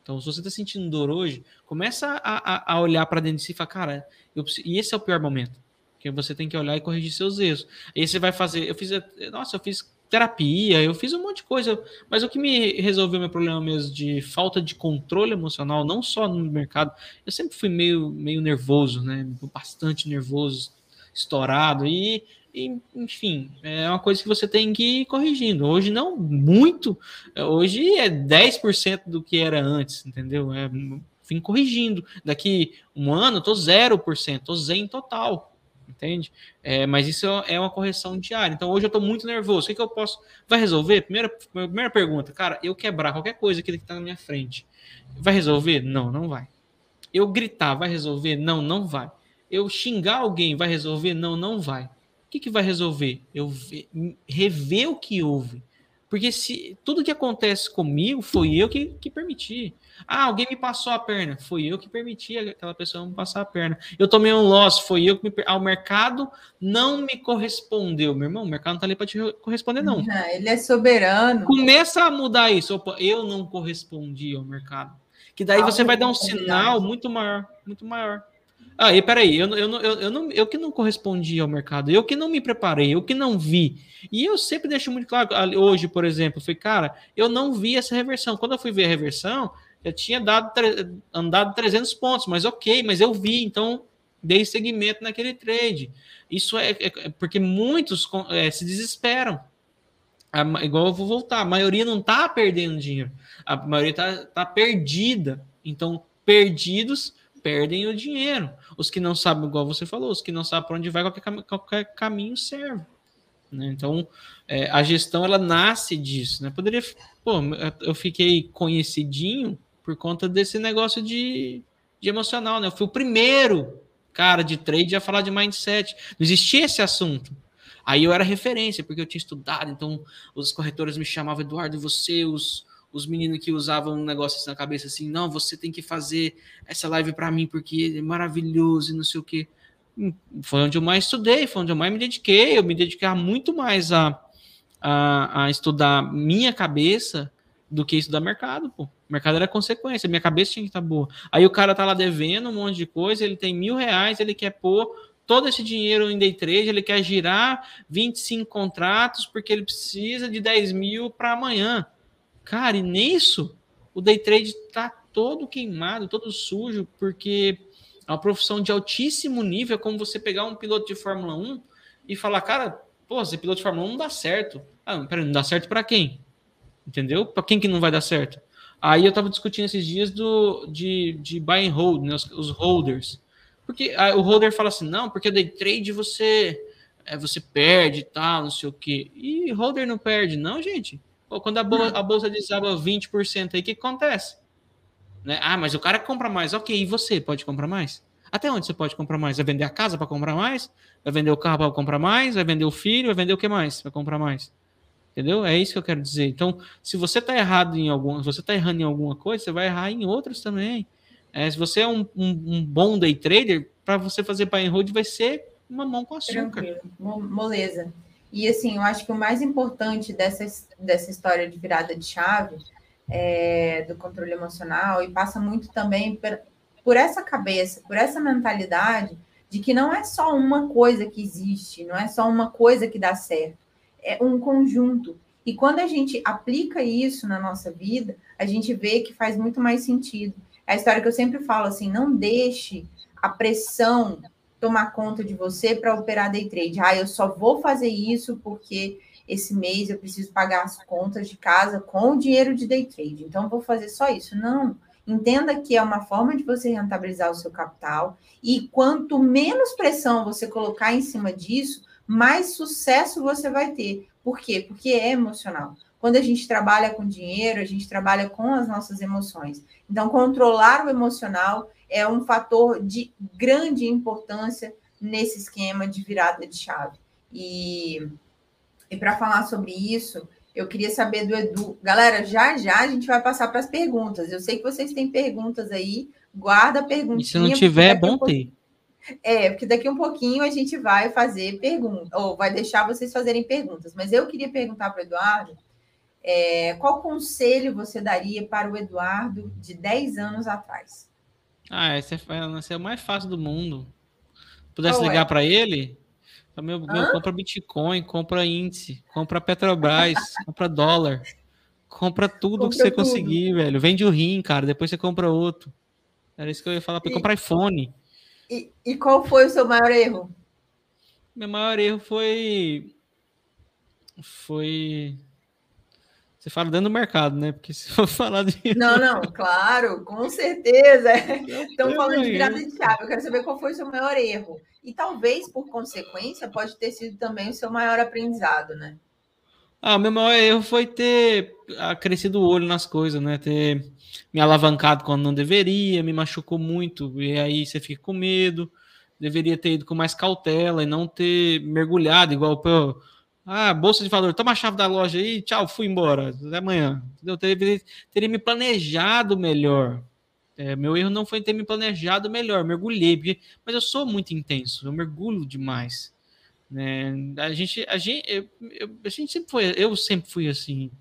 Então, se você está sentindo dor hoje, começa a, a, a olhar para dentro de si e falar, cara, eu, e esse é o pior momento. Que você tem que olhar e corrigir seus erros. Aí você vai fazer. Eu fiz. Nossa, eu fiz terapia, eu fiz um monte de coisa, mas o que me resolveu meu problema mesmo de falta de controle emocional, não só no mercado, eu sempre fui meio, meio nervoso, né? Bastante nervoso, estourado, e, e enfim, é uma coisa que você tem que ir corrigindo. Hoje não muito, hoje é 10% do que era antes, entendeu? É, vim corrigindo. Daqui um ano eu tô 0%, tô zen total entende? É, mas isso é uma correção diária. Então hoje eu estou muito nervoso. O que, que, eu posso. Vai resolver? Primeira, primeira pergunta, cara, eu quebrar qualquer coisa que está na minha frente. Vai resolver? Não, não vai. Eu gritar, vai resolver? Não, não vai. Eu xingar alguém, vai resolver? Não, não vai. O que, que vai resolver? Eu rever o que houve. Porque se tudo que acontece comigo foi eu que, que permiti. Ah, alguém me passou a perna. Foi eu que permiti aquela pessoa me passar a perna. Eu tomei um loss, foi eu que me. Ah, o mercado não me correspondeu. Meu irmão, o mercado não tá ali para te corresponder, não. não. Ele é soberano. Começa a mudar isso. Opa, eu não correspondi ao mercado. Que daí você vai dar um sinal muito maior, muito maior. Ah, e peraí, eu, eu, eu, eu, não, eu que não correspondi ao mercado, eu que não me preparei, eu que não vi. E eu sempre deixo muito claro, hoje, por exemplo, foi, cara, eu não vi essa reversão. Quando eu fui ver a reversão, eu tinha dado andado 300 pontos, mas ok, mas eu vi, então dei segmento naquele trade. Isso é, é, é porque muitos é, se desesperam. A, igual eu vou voltar, a maioria não está perdendo dinheiro, a maioria está tá perdida. Então, perdidos perdem o dinheiro. Os que não sabem, igual você falou, os que não sabem para onde vai, qualquer, qualquer caminho serve. Né? Então, é, a gestão ela nasce disso. Né? Poderia, pô, eu fiquei conhecidinho por conta desse negócio de, de emocional. Né? Eu fui o primeiro cara de trade a falar de mindset. Não existia esse assunto. Aí eu era referência, porque eu tinha estudado, então os corretores me chamavam, Eduardo, você, os, os meninos que usavam um negócio assim na cabeça assim, não, você tem que fazer essa live para mim, porque é maravilhoso e não sei o quê. Hum, foi onde eu mais estudei, foi onde eu mais me dediquei, eu me dediquei muito mais a, a, a estudar minha cabeça do que estudar mercado, pô. Mercado era consequência, minha cabeça tinha que estar tá boa. Aí o cara tá lá devendo um monte de coisa, ele tem mil reais, ele quer pôr todo esse dinheiro em day trade, ele quer girar 25 contratos porque ele precisa de 10 mil para amanhã. Cara, e nisso o day trade está todo queimado, todo sujo, porque é uma profissão de altíssimo nível, é como você pegar um piloto de Fórmula 1 e falar, cara, pô, esse piloto de Fórmula 1 não dá certo. Ah, peraí, não dá certo para quem? Entendeu? Para quem que não vai dar certo? Aí eu estava discutindo esses dias do, de, de buy and hold, né, os, os holders. Porque o holder fala assim, não, porque day trade você é, você perde e tal, não sei o quê. E holder não perde, não, gente. Pô, quando a, bolsa, a bolsa desaba 20% aí, o que acontece? Né? Ah, mas o cara compra mais. Ok, e você pode comprar mais? Até onde você pode comprar mais? Vai vender a casa para comprar mais? Vai vender o carro para comprar mais? Vai vender o filho? Vai vender o que mais? Vai comprar mais? Entendeu? É isso que eu quero dizer. Então, se você está errado em alguma, você está errando em alguma coisa, você vai errar em outras também. É, se você é um, um, um bom day trader, para você fazer buy and hold vai ser uma mão com açúcar. Tranquilo, moleza. E assim, eu acho que o mais importante dessa, dessa história de virada de chave é, do controle emocional e passa muito também por, por essa cabeça, por essa mentalidade de que não é só uma coisa que existe, não é só uma coisa que dá certo, é um conjunto. E quando a gente aplica isso na nossa vida, a gente vê que faz muito mais sentido. É a história que eu sempre falo assim: não deixe a pressão tomar conta de você para operar day trade. Ah, eu só vou fazer isso porque esse mês eu preciso pagar as contas de casa com o dinheiro de day trade. Então, vou fazer só isso. Não. Entenda que é uma forma de você rentabilizar o seu capital e quanto menos pressão você colocar em cima disso, mais sucesso você vai ter. Por quê? Porque é emocional. Quando a gente trabalha com dinheiro, a gente trabalha com as nossas emoções. Então, controlar o emocional é um fator de grande importância nesse esquema de virada de chave. E, e para falar sobre isso, eu queria saber do Edu. Galera, já já a gente vai passar para as perguntas. Eu sei que vocês têm perguntas aí. Guarda a perguntinha. E se não tiver, é bom ter. É, porque daqui um pouquinho a gente vai fazer perguntas, ou vai deixar vocês fazerem perguntas. Mas eu queria perguntar para o Eduardo é, qual conselho você daria para o Eduardo de 10 anos atrás? Ah, esse é, esse é o mais fácil do mundo. Pudesse Qual ligar é? para ele, meu, meu, compra Bitcoin, compra índice, compra Petrobras, compra dólar, compra tudo compra que você tudo. conseguir, velho. Vende o rim, cara, depois você compra outro. Era isso que eu ia falar para comprar iPhone. E, e qual foi o seu maior erro? Meu maior erro foi foi você fala dentro do mercado, né? Porque se for falar de. Não, não, claro, com certeza. Estamos falando de virada de chave. Eu quero saber qual foi o seu maior erro. E talvez, por consequência, pode ter sido também o seu maior aprendizado, né? Ah, o meu maior erro foi ter crescido o olho nas coisas, né? Ter me alavancado quando não deveria, me machucou muito, e aí você fica com medo. Deveria ter ido com mais cautela e não ter mergulhado, igual, pô, ah, bolsa de valor, toma a chave da loja aí, tchau, fui embora. Até amanhã. Eu teria, teria me planejado melhor. É, meu erro não foi ter me planejado melhor, mergulhei, porque, mas eu sou muito intenso, eu mergulho demais. Né? A gente, a gente, eu, eu, a gente sempre foi, eu sempre fui assim,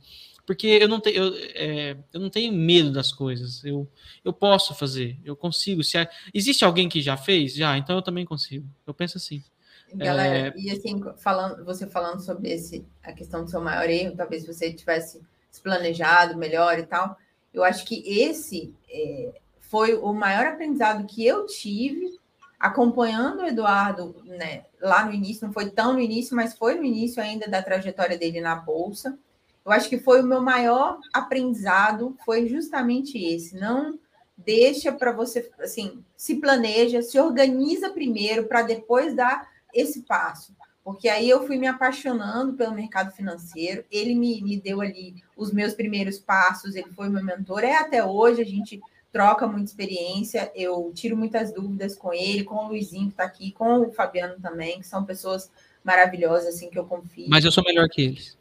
porque eu não tenho, eu, é, eu não tenho medo das coisas. Eu, eu posso fazer, eu consigo. Se existe alguém que já fez, já, então eu também consigo. Eu penso assim. Galera, é... e assim, falando, você falando sobre esse, a questão do seu maior erro, talvez você tivesse se planejado melhor e tal. Eu acho que esse é, foi o maior aprendizado que eu tive acompanhando o Eduardo né, lá no início, não foi tão no início, mas foi no início ainda da trajetória dele na Bolsa. Eu acho que foi o meu maior aprendizado, foi justamente esse. Não deixa para você, assim, se planeja, se organiza primeiro para depois dar esse passo. Porque aí eu fui me apaixonando pelo mercado financeiro, ele me, me deu ali os meus primeiros passos, ele foi meu mentor, é até hoje, a gente troca muita experiência, eu tiro muitas dúvidas com ele, com o Luizinho que está aqui, com o Fabiano também, que são pessoas maravilhosas, assim, que eu confio. Mas eu sou melhor que eles.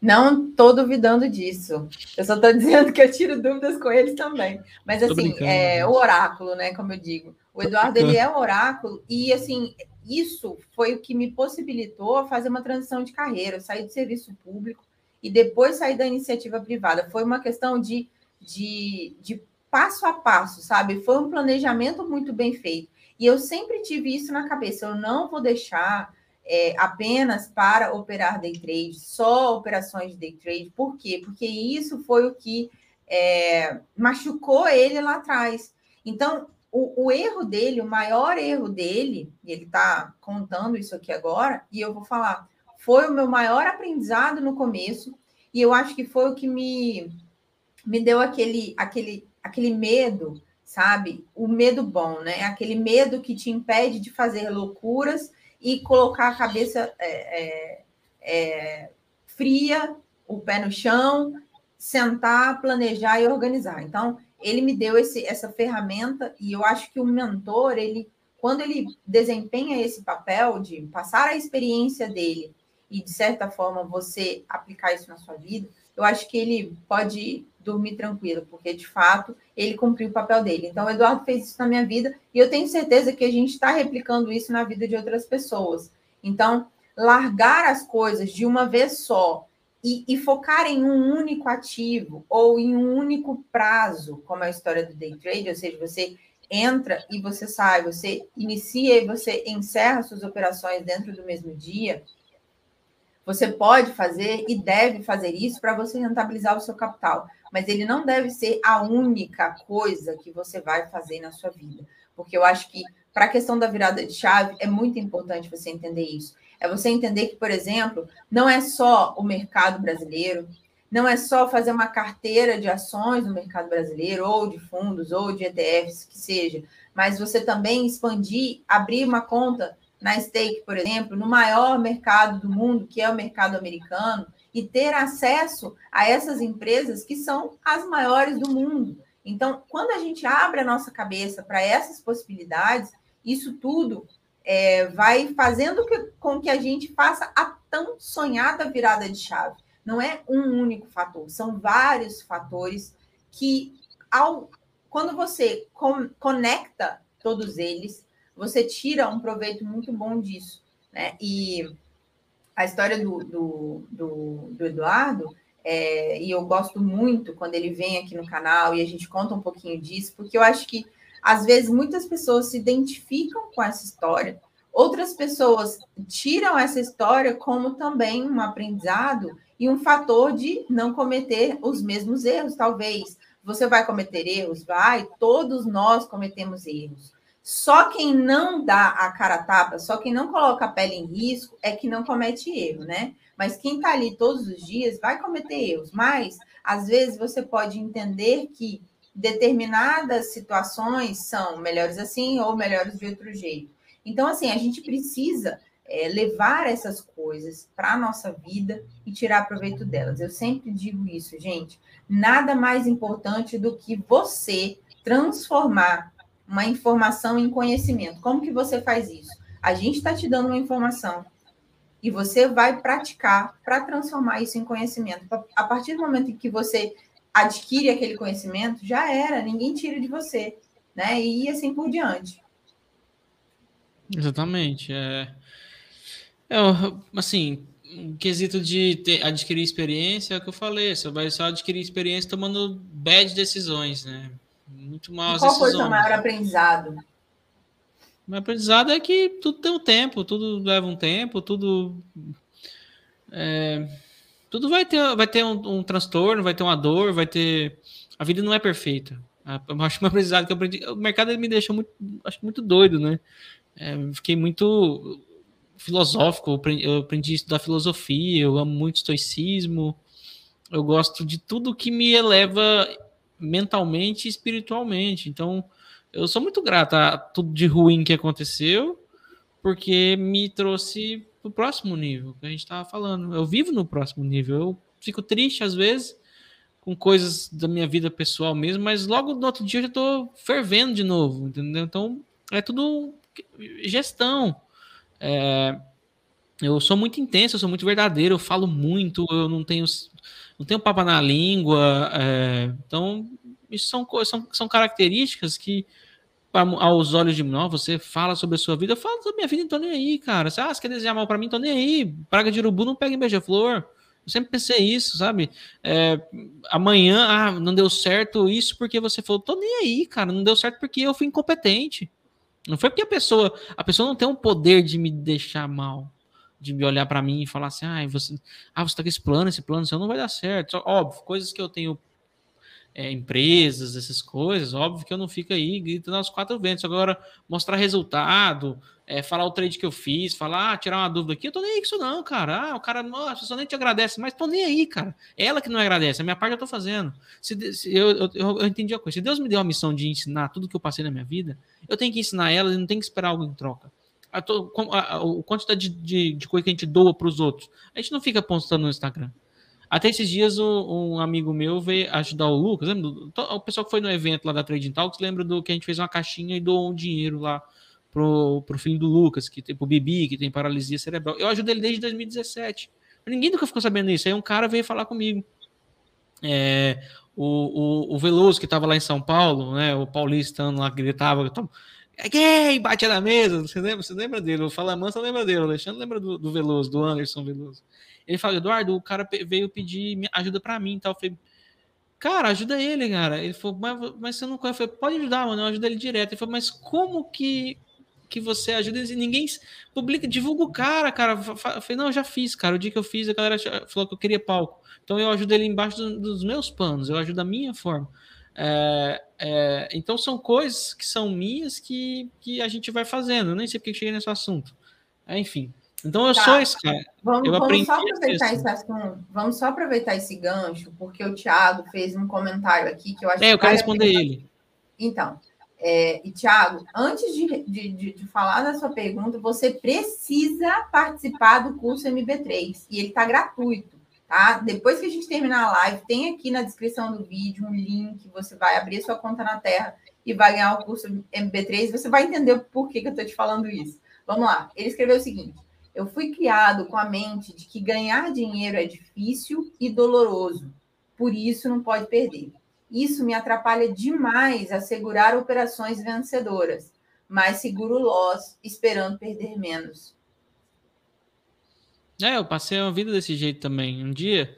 Não estou duvidando disso. Eu só estou dizendo que eu tiro dúvidas com eles também. Mas assim, é o oráculo, né? Como eu digo. O Eduardo ele é o oráculo e assim isso foi o que me possibilitou fazer uma transição de carreira, sair do serviço público e depois sair da iniciativa privada. Foi uma questão de, de, de passo a passo, sabe? Foi um planejamento muito bem feito. E eu sempre tive isso na cabeça. Eu não vou deixar é, apenas para operar day trade, só operações de day trade. Por quê? Porque isso foi o que é, machucou ele lá atrás. Então, o, o, erro dele, o maior erro dele, e ele está contando isso aqui agora, e eu vou falar, foi o meu maior aprendizado no começo, e eu acho que foi o que me, me deu aquele, aquele, aquele medo, sabe? O medo bom, né? Aquele medo que te impede de fazer loucuras e colocar a cabeça é, é, é, fria, o pé no chão, sentar, planejar e organizar. Então, ele me deu esse, essa ferramenta e eu acho que o mentor, ele, quando ele desempenha esse papel de passar a experiência dele e, de certa forma, você aplicar isso na sua vida, eu acho que ele pode dormir tranquilo, porque de fato ele cumpriu o papel dele. Então, o Eduardo fez isso na minha vida e eu tenho certeza que a gente está replicando isso na vida de outras pessoas. Então, largar as coisas de uma vez só e, e focar em um único ativo ou em um único prazo, como é a história do day trade, ou seja, você entra e você sai, você inicia e você encerra suas operações dentro do mesmo dia você pode fazer e deve fazer isso para você rentabilizar o seu capital, mas ele não deve ser a única coisa que você vai fazer na sua vida, porque eu acho que para a questão da virada de chave é muito importante você entender isso. É você entender que, por exemplo, não é só o mercado brasileiro, não é só fazer uma carteira de ações no mercado brasileiro, ou de fundos, ou de ETFs, que seja, mas você também expandir, abrir uma conta na stake, por exemplo, no maior mercado do mundo, que é o mercado americano, e ter acesso a essas empresas que são as maiores do mundo. Então, quando a gente abre a nossa cabeça para essas possibilidades, isso tudo é, vai fazendo que, com que a gente faça a tão sonhada virada de chave. Não é um único fator, são vários fatores que, ao, quando você com, conecta todos eles, você tira um proveito muito bom disso. Né? E a história do, do, do, do Eduardo, é, e eu gosto muito quando ele vem aqui no canal e a gente conta um pouquinho disso, porque eu acho que às vezes muitas pessoas se identificam com essa história, outras pessoas tiram essa história como também um aprendizado e um fator de não cometer os mesmos erros, talvez. Você vai cometer erros? Vai, todos nós cometemos erros. Só quem não dá a cara a tapa, só quem não coloca a pele em risco é que não comete erro, né? Mas quem está ali todos os dias vai cometer erros. Mas, às vezes, você pode entender que determinadas situações são melhores assim ou melhores de outro jeito. Então, assim, a gente precisa é, levar essas coisas para a nossa vida e tirar proveito delas. Eu sempre digo isso, gente. Nada mais importante do que você transformar uma informação em conhecimento. Como que você faz isso? A gente está te dando uma informação e você vai praticar para transformar isso em conhecimento. A partir do momento em que você adquire aquele conhecimento, já era, ninguém tira de você, né? E assim por diante. Exatamente. É, é assim, o quesito de ter, adquirir experiência é o que eu falei, você vai só adquirir experiência tomando bad decisões, né? Muito mal. qual foi o seu maior aprendizado? O meu aprendizado é que tudo tem um tempo, tudo leva um tempo, tudo. É, tudo vai ter, vai ter um, um transtorno, vai ter uma dor, vai ter. A vida não é perfeita. Eu acho uma aprendizado que eu aprendi. O mercado me deixou muito, acho muito doido, né? É, fiquei muito filosófico, eu aprendi a estudar filosofia, eu amo muito estoicismo, eu gosto de tudo que me eleva mentalmente e espiritualmente. Então, eu sou muito grato a tudo de ruim que aconteceu, porque me trouxe para o próximo nível que a gente estava falando. Eu vivo no próximo nível. Eu fico triste às vezes com coisas da minha vida pessoal mesmo, mas logo no outro dia eu já estou fervendo de novo, entendeu? Então, é tudo gestão. É, eu sou muito intenso, eu sou muito verdadeiro, eu falo muito, eu não tenho, não tenho papo na língua. É, então, isso são, são, são características que, aos olhos de nós, você fala sobre a sua vida, eu falo sobre minha vida, não tô nem aí, cara. Você, ah, você quer desejar mal para mim, tô nem aí. Praga de urubu não pega em beija-flor. Eu sempre pensei isso, sabe? É, amanhã, ah, não deu certo isso porque você falou, tô nem aí, cara, não deu certo porque eu fui incompetente. Não foi porque a pessoa, a pessoa não tem o poder de me deixar mal, de me olhar para mim e falar assim, ah, você, ah, você tá com esse plano, esse plano seu não vai dar certo. Óbvio, coisas que eu tenho é, empresas, essas coisas, óbvio que eu não fico aí gritando aos quatro ventos. Agora, mostrar resultado, é, falar o trade que eu fiz, falar, ah, tirar uma dúvida aqui, eu tô nem aí com isso não, cara. Ah, o cara, nossa, pessoa nem te agradece, mas tô nem aí, cara. Ela que não agradece, a minha parte eu tô fazendo. Se, se eu, eu, eu, entendi a coisa. Se Deus me deu a missão de ensinar tudo que eu passei na minha vida, eu tenho que ensinar ela e não tenho que esperar algo em troca. A, a, a, a quantidade de, de, de coisa que a gente doa para os outros. A gente não fica postando no Instagram. Até esses dias um, um, amigo meu veio ajudar o Lucas, lembra? O pessoal que foi no evento lá da Trading Talks lembra do que a gente fez uma caixinha e doou um dinheiro lá pro, pro filho do Lucas, que tem pro Bibi, que tem paralisia cerebral. Eu ajudo ele desde 2017. Ninguém nunca ficou sabendo disso. Aí um cara veio falar comigo. É, o, o, o, Veloso, que estava lá em São Paulo, né? O paulistano lá gritava, é gay, batia na mesa. Você lembra, você lembra dele? O Fala Mansa lembra dele. O Alexandre lembra do, do Veloso, do Anderson Veloso. Ele falou, Eduardo, o cara veio pedir ajuda para mim e tal. Eu falei, cara, ajuda ele, cara. Ele falou, mas, mas você não conhece? Eu falei, pode ajudar, mano, eu ajudo ele direto. Ele falou, mas como que, que você ajuda ele? Ninguém publica, divulga o cara, cara. Eu falei, não, eu já fiz, cara. O dia que eu fiz, a galera falou que eu queria palco. Então eu ajudo ele embaixo do, dos meus panos, eu ajudo da minha forma. É, é, então são coisas que são minhas que, que a gente vai fazendo. Eu nem sei porque cheguei nesse assunto. É, enfim, então eu tá. sou esse cara. Vamos, vamos só aproveitar esse assunto. Vamos só aproveitar esse gancho, porque o Thiago fez um comentário aqui que eu acho É, eu quero responder ele. Então, é, e Thiago, antes de, de, de, falar da sua pergunta, você precisa participar do curso MB3 e ele está gratuito, tá? Depois que a gente terminar a live, tem aqui na descrição do vídeo um link, você vai abrir sua conta na Terra e vai ganhar o curso MB3. Você vai entender por que, que eu estou te falando isso. Vamos lá. Ele escreveu o seguinte: eu fui criado com a mente de que ganhar dinheiro é difícil e doloroso, por isso não pode perder. Isso me atrapalha demais a segurar operações vencedoras, mas seguro loss esperando perder menos. É, eu passei uma vida desse jeito também. Um dia,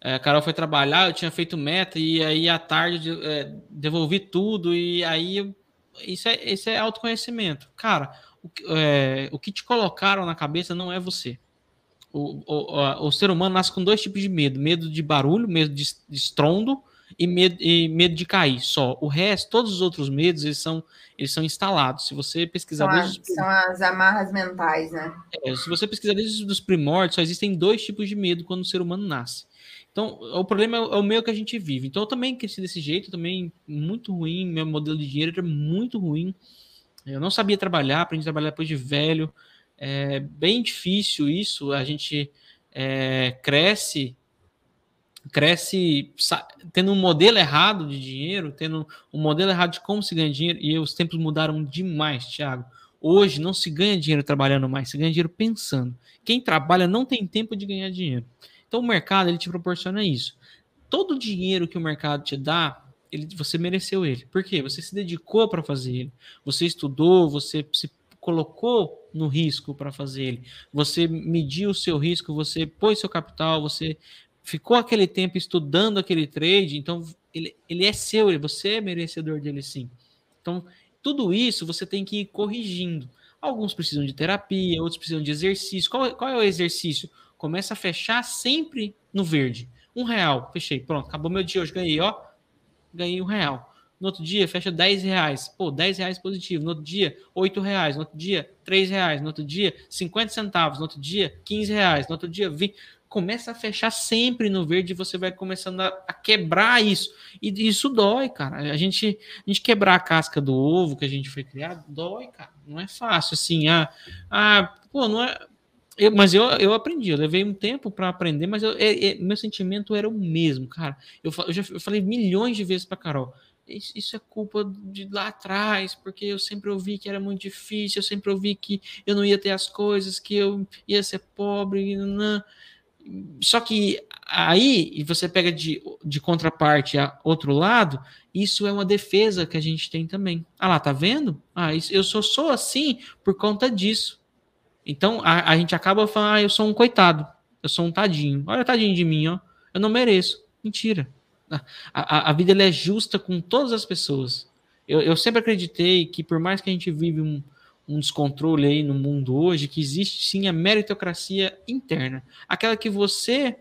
é, a Carol foi trabalhar, eu tinha feito meta, e aí à tarde é, devolvi tudo, e aí isso é, isso é autoconhecimento. Cara, o, é, o que te colocaram na cabeça não é você. O, o, o, ser humano nasce com dois tipos de medo: medo de barulho, medo de, de estrondo e medo, e medo de cair. Só. O resto, todos os outros medos, eles são, eles são instalados. Se você pesquisar. São, as, são as amarras mentais, né? É, se você pesquisar desde os primórdios, só existem dois tipos de medo quando o ser humano nasce. Então, o problema é, é o meio que a gente vive. Então, eu também cresci desse jeito, também muito ruim. Meu modelo de dinheiro era muito ruim. Eu não sabia trabalhar, aprendi a trabalhar depois de velho. É bem difícil isso. A gente é, cresce, cresce tendo um modelo errado de dinheiro, tendo um modelo errado de como se ganha dinheiro. E os tempos mudaram demais, Thiago. Hoje não se ganha dinheiro trabalhando mais, se ganha dinheiro pensando. Quem trabalha não tem tempo de ganhar dinheiro. Então o mercado ele te proporciona isso. Todo o dinheiro que o mercado te dá, ele, você mereceu ele. Por quê? Você se dedicou para fazer ele. Você estudou, você se colocou no risco para fazer ele. Você mediu o seu risco, você pôs seu capital, você ficou aquele tempo estudando aquele trade, então ele, ele é seu, você é merecedor dele sim. Então, tudo isso você tem que ir corrigindo. Alguns precisam de terapia, outros precisam de exercício. Qual, qual é o exercício? Começa a fechar sempre no verde. Um real, fechei, pronto, acabou meu dia hoje, ganhei, ó ganhei um real. no outro dia fecha 10 reais. Pô, 10 reais positivo. No outro dia, 8 reais. No outro dia, 3 reais. No outro dia, 50 centavos. No outro dia, 15 reais. No outro dia, 20. Começa a fechar sempre no verde e você vai começando a, a, quebrar isso. E isso dói, cara. A gente, a gente quebrar a casca do ovo que a gente foi criado, dói, cara. Não é fácil assim. Ah, ah pô, não é. Eu, mas eu, eu aprendi, eu levei um tempo para aprender, mas eu, é, é, meu sentimento era o mesmo, cara. Eu, eu já eu falei milhões de vezes para Carol isso é culpa de lá atrás, porque eu sempre ouvi que era muito difícil, eu sempre ouvi que eu não ia ter as coisas, que eu ia ser pobre. Não. Só que aí, e você pega de, de contraparte a outro lado, isso é uma defesa que a gente tem também. Ah lá, tá vendo? Ah, isso, eu só sou assim por conta disso. Então a, a gente acaba falando, ah, eu sou um coitado, eu sou um tadinho. Olha, tadinho de mim, ó. Eu não mereço. Mentira. A, a, vida é justa com todas as pessoas. Eu, eu, sempre acreditei que, por mais que a gente vive um, um descontrole aí no mundo hoje, que existe sim a meritocracia interna. Aquela que você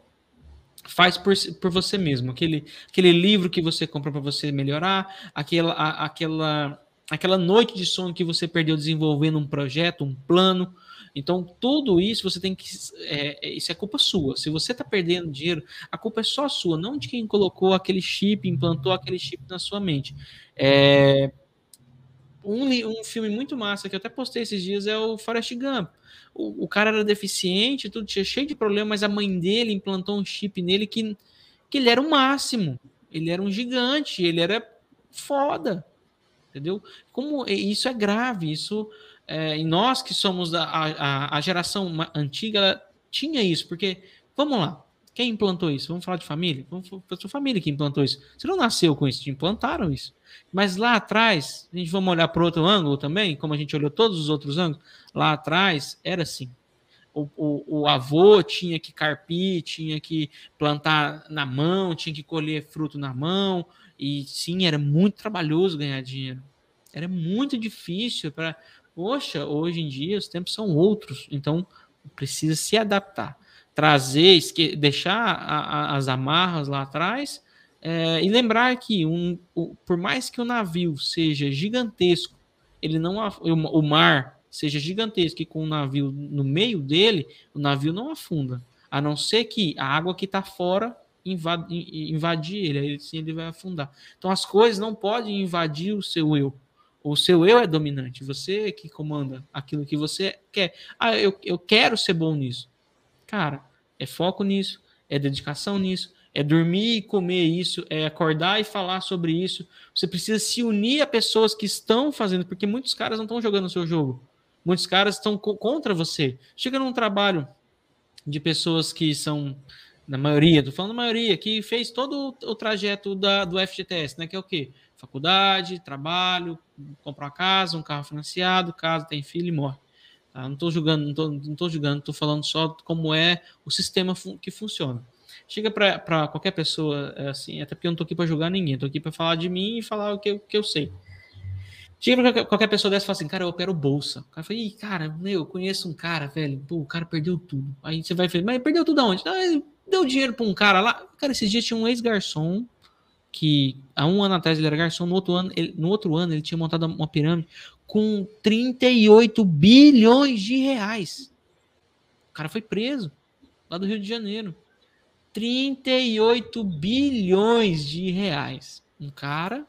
faz por, por você mesmo. Aquele, aquele livro que você compra para você melhorar, aquela, a, aquela, aquela noite de sono que você perdeu desenvolvendo um projeto, um plano então, tudo isso você tem que. É, é, isso é culpa sua. Se você está perdendo dinheiro, a culpa é só sua, não de quem colocou aquele chip, implantou aquele chip na sua mente. É, um, um filme muito massa que eu até postei esses dias é o Forrest Gump. O, o cara era deficiente, tudo tinha cheio de problema, mas a mãe dele implantou um chip nele que, que ele era o máximo. Ele era um gigante, ele era foda. Entendeu? Como isso é grave, isso é, e nós que somos a, a, a geração antiga, tinha isso, porque, vamos lá, quem implantou isso? Vamos falar de família? Vamos falar sua família que implantou isso. Você não nasceu com isso, te implantaram isso. Mas lá atrás, a gente vamos olhar para outro ângulo também, como a gente olhou todos os outros ângulos, lá atrás era assim. O, o, o, avô tinha que carpir, tinha que plantar na mão, tinha que colher fruto na mão, e sim, era muito trabalhoso ganhar dinheiro. Era muito difícil para Poxa, hoje em dia os tempos são outros, então precisa se adaptar, trazer, deixar a, a, as amarras lá atrás é, e lembrar que um, o, por mais que o navio seja gigantesco, ele não o, mar seja gigantesco e com o navio no meio dele, o navio não afunda, a não ser que a água que está fora invadir ele, aí sim ele vai afundar. Então as coisas não podem invadir o seu eu. O seu eu é dominante, você é que comanda aquilo que você quer. Ah, eu, eu quero ser bom nisso. Cara, é foco nisso, é dedicação nisso, é dormir e comer isso, é acordar e falar sobre isso. Você precisa se unir a pessoas que estão fazendo, porque muitos caras não estão jogando o seu jogo. Muitos caras estão co contra você. Chega num trabalho de pessoas que são, na maioria, tô falando maioria, que fez todo o trajeto da, do FGTS, né? Que é o quê? faculdade, trabalho, compra uma casa, um carro financiado, casa, tem filho e morre. Tá? Não estou julgando, não estou não tô julgando, estou falando só como é o sistema fun que funciona. Chega para qualquer pessoa, é assim, até porque eu não estou aqui para julgar ninguém, estou aqui para falar de mim e falar o que, eu, que eu sei. Chega para qualquer pessoa dessa e fala assim, cara, eu opero bolsa. O cara fala, Ih, cara, meu, eu conheço um cara, velho, pô, o cara perdeu tudo. Aí você vai falar, mas perdeu tudo aonde? Ah, deu dinheiro para um cara lá. Cara, esses dias tinha um ex-garçom que há um ano atrás ele era garçom, no outro ano ele, no outro ano ele tinha montado uma pirâmide com 38 bilhões de reais. O cara foi preso lá do Rio de Janeiro. 38 bilhões de reais. Um cara,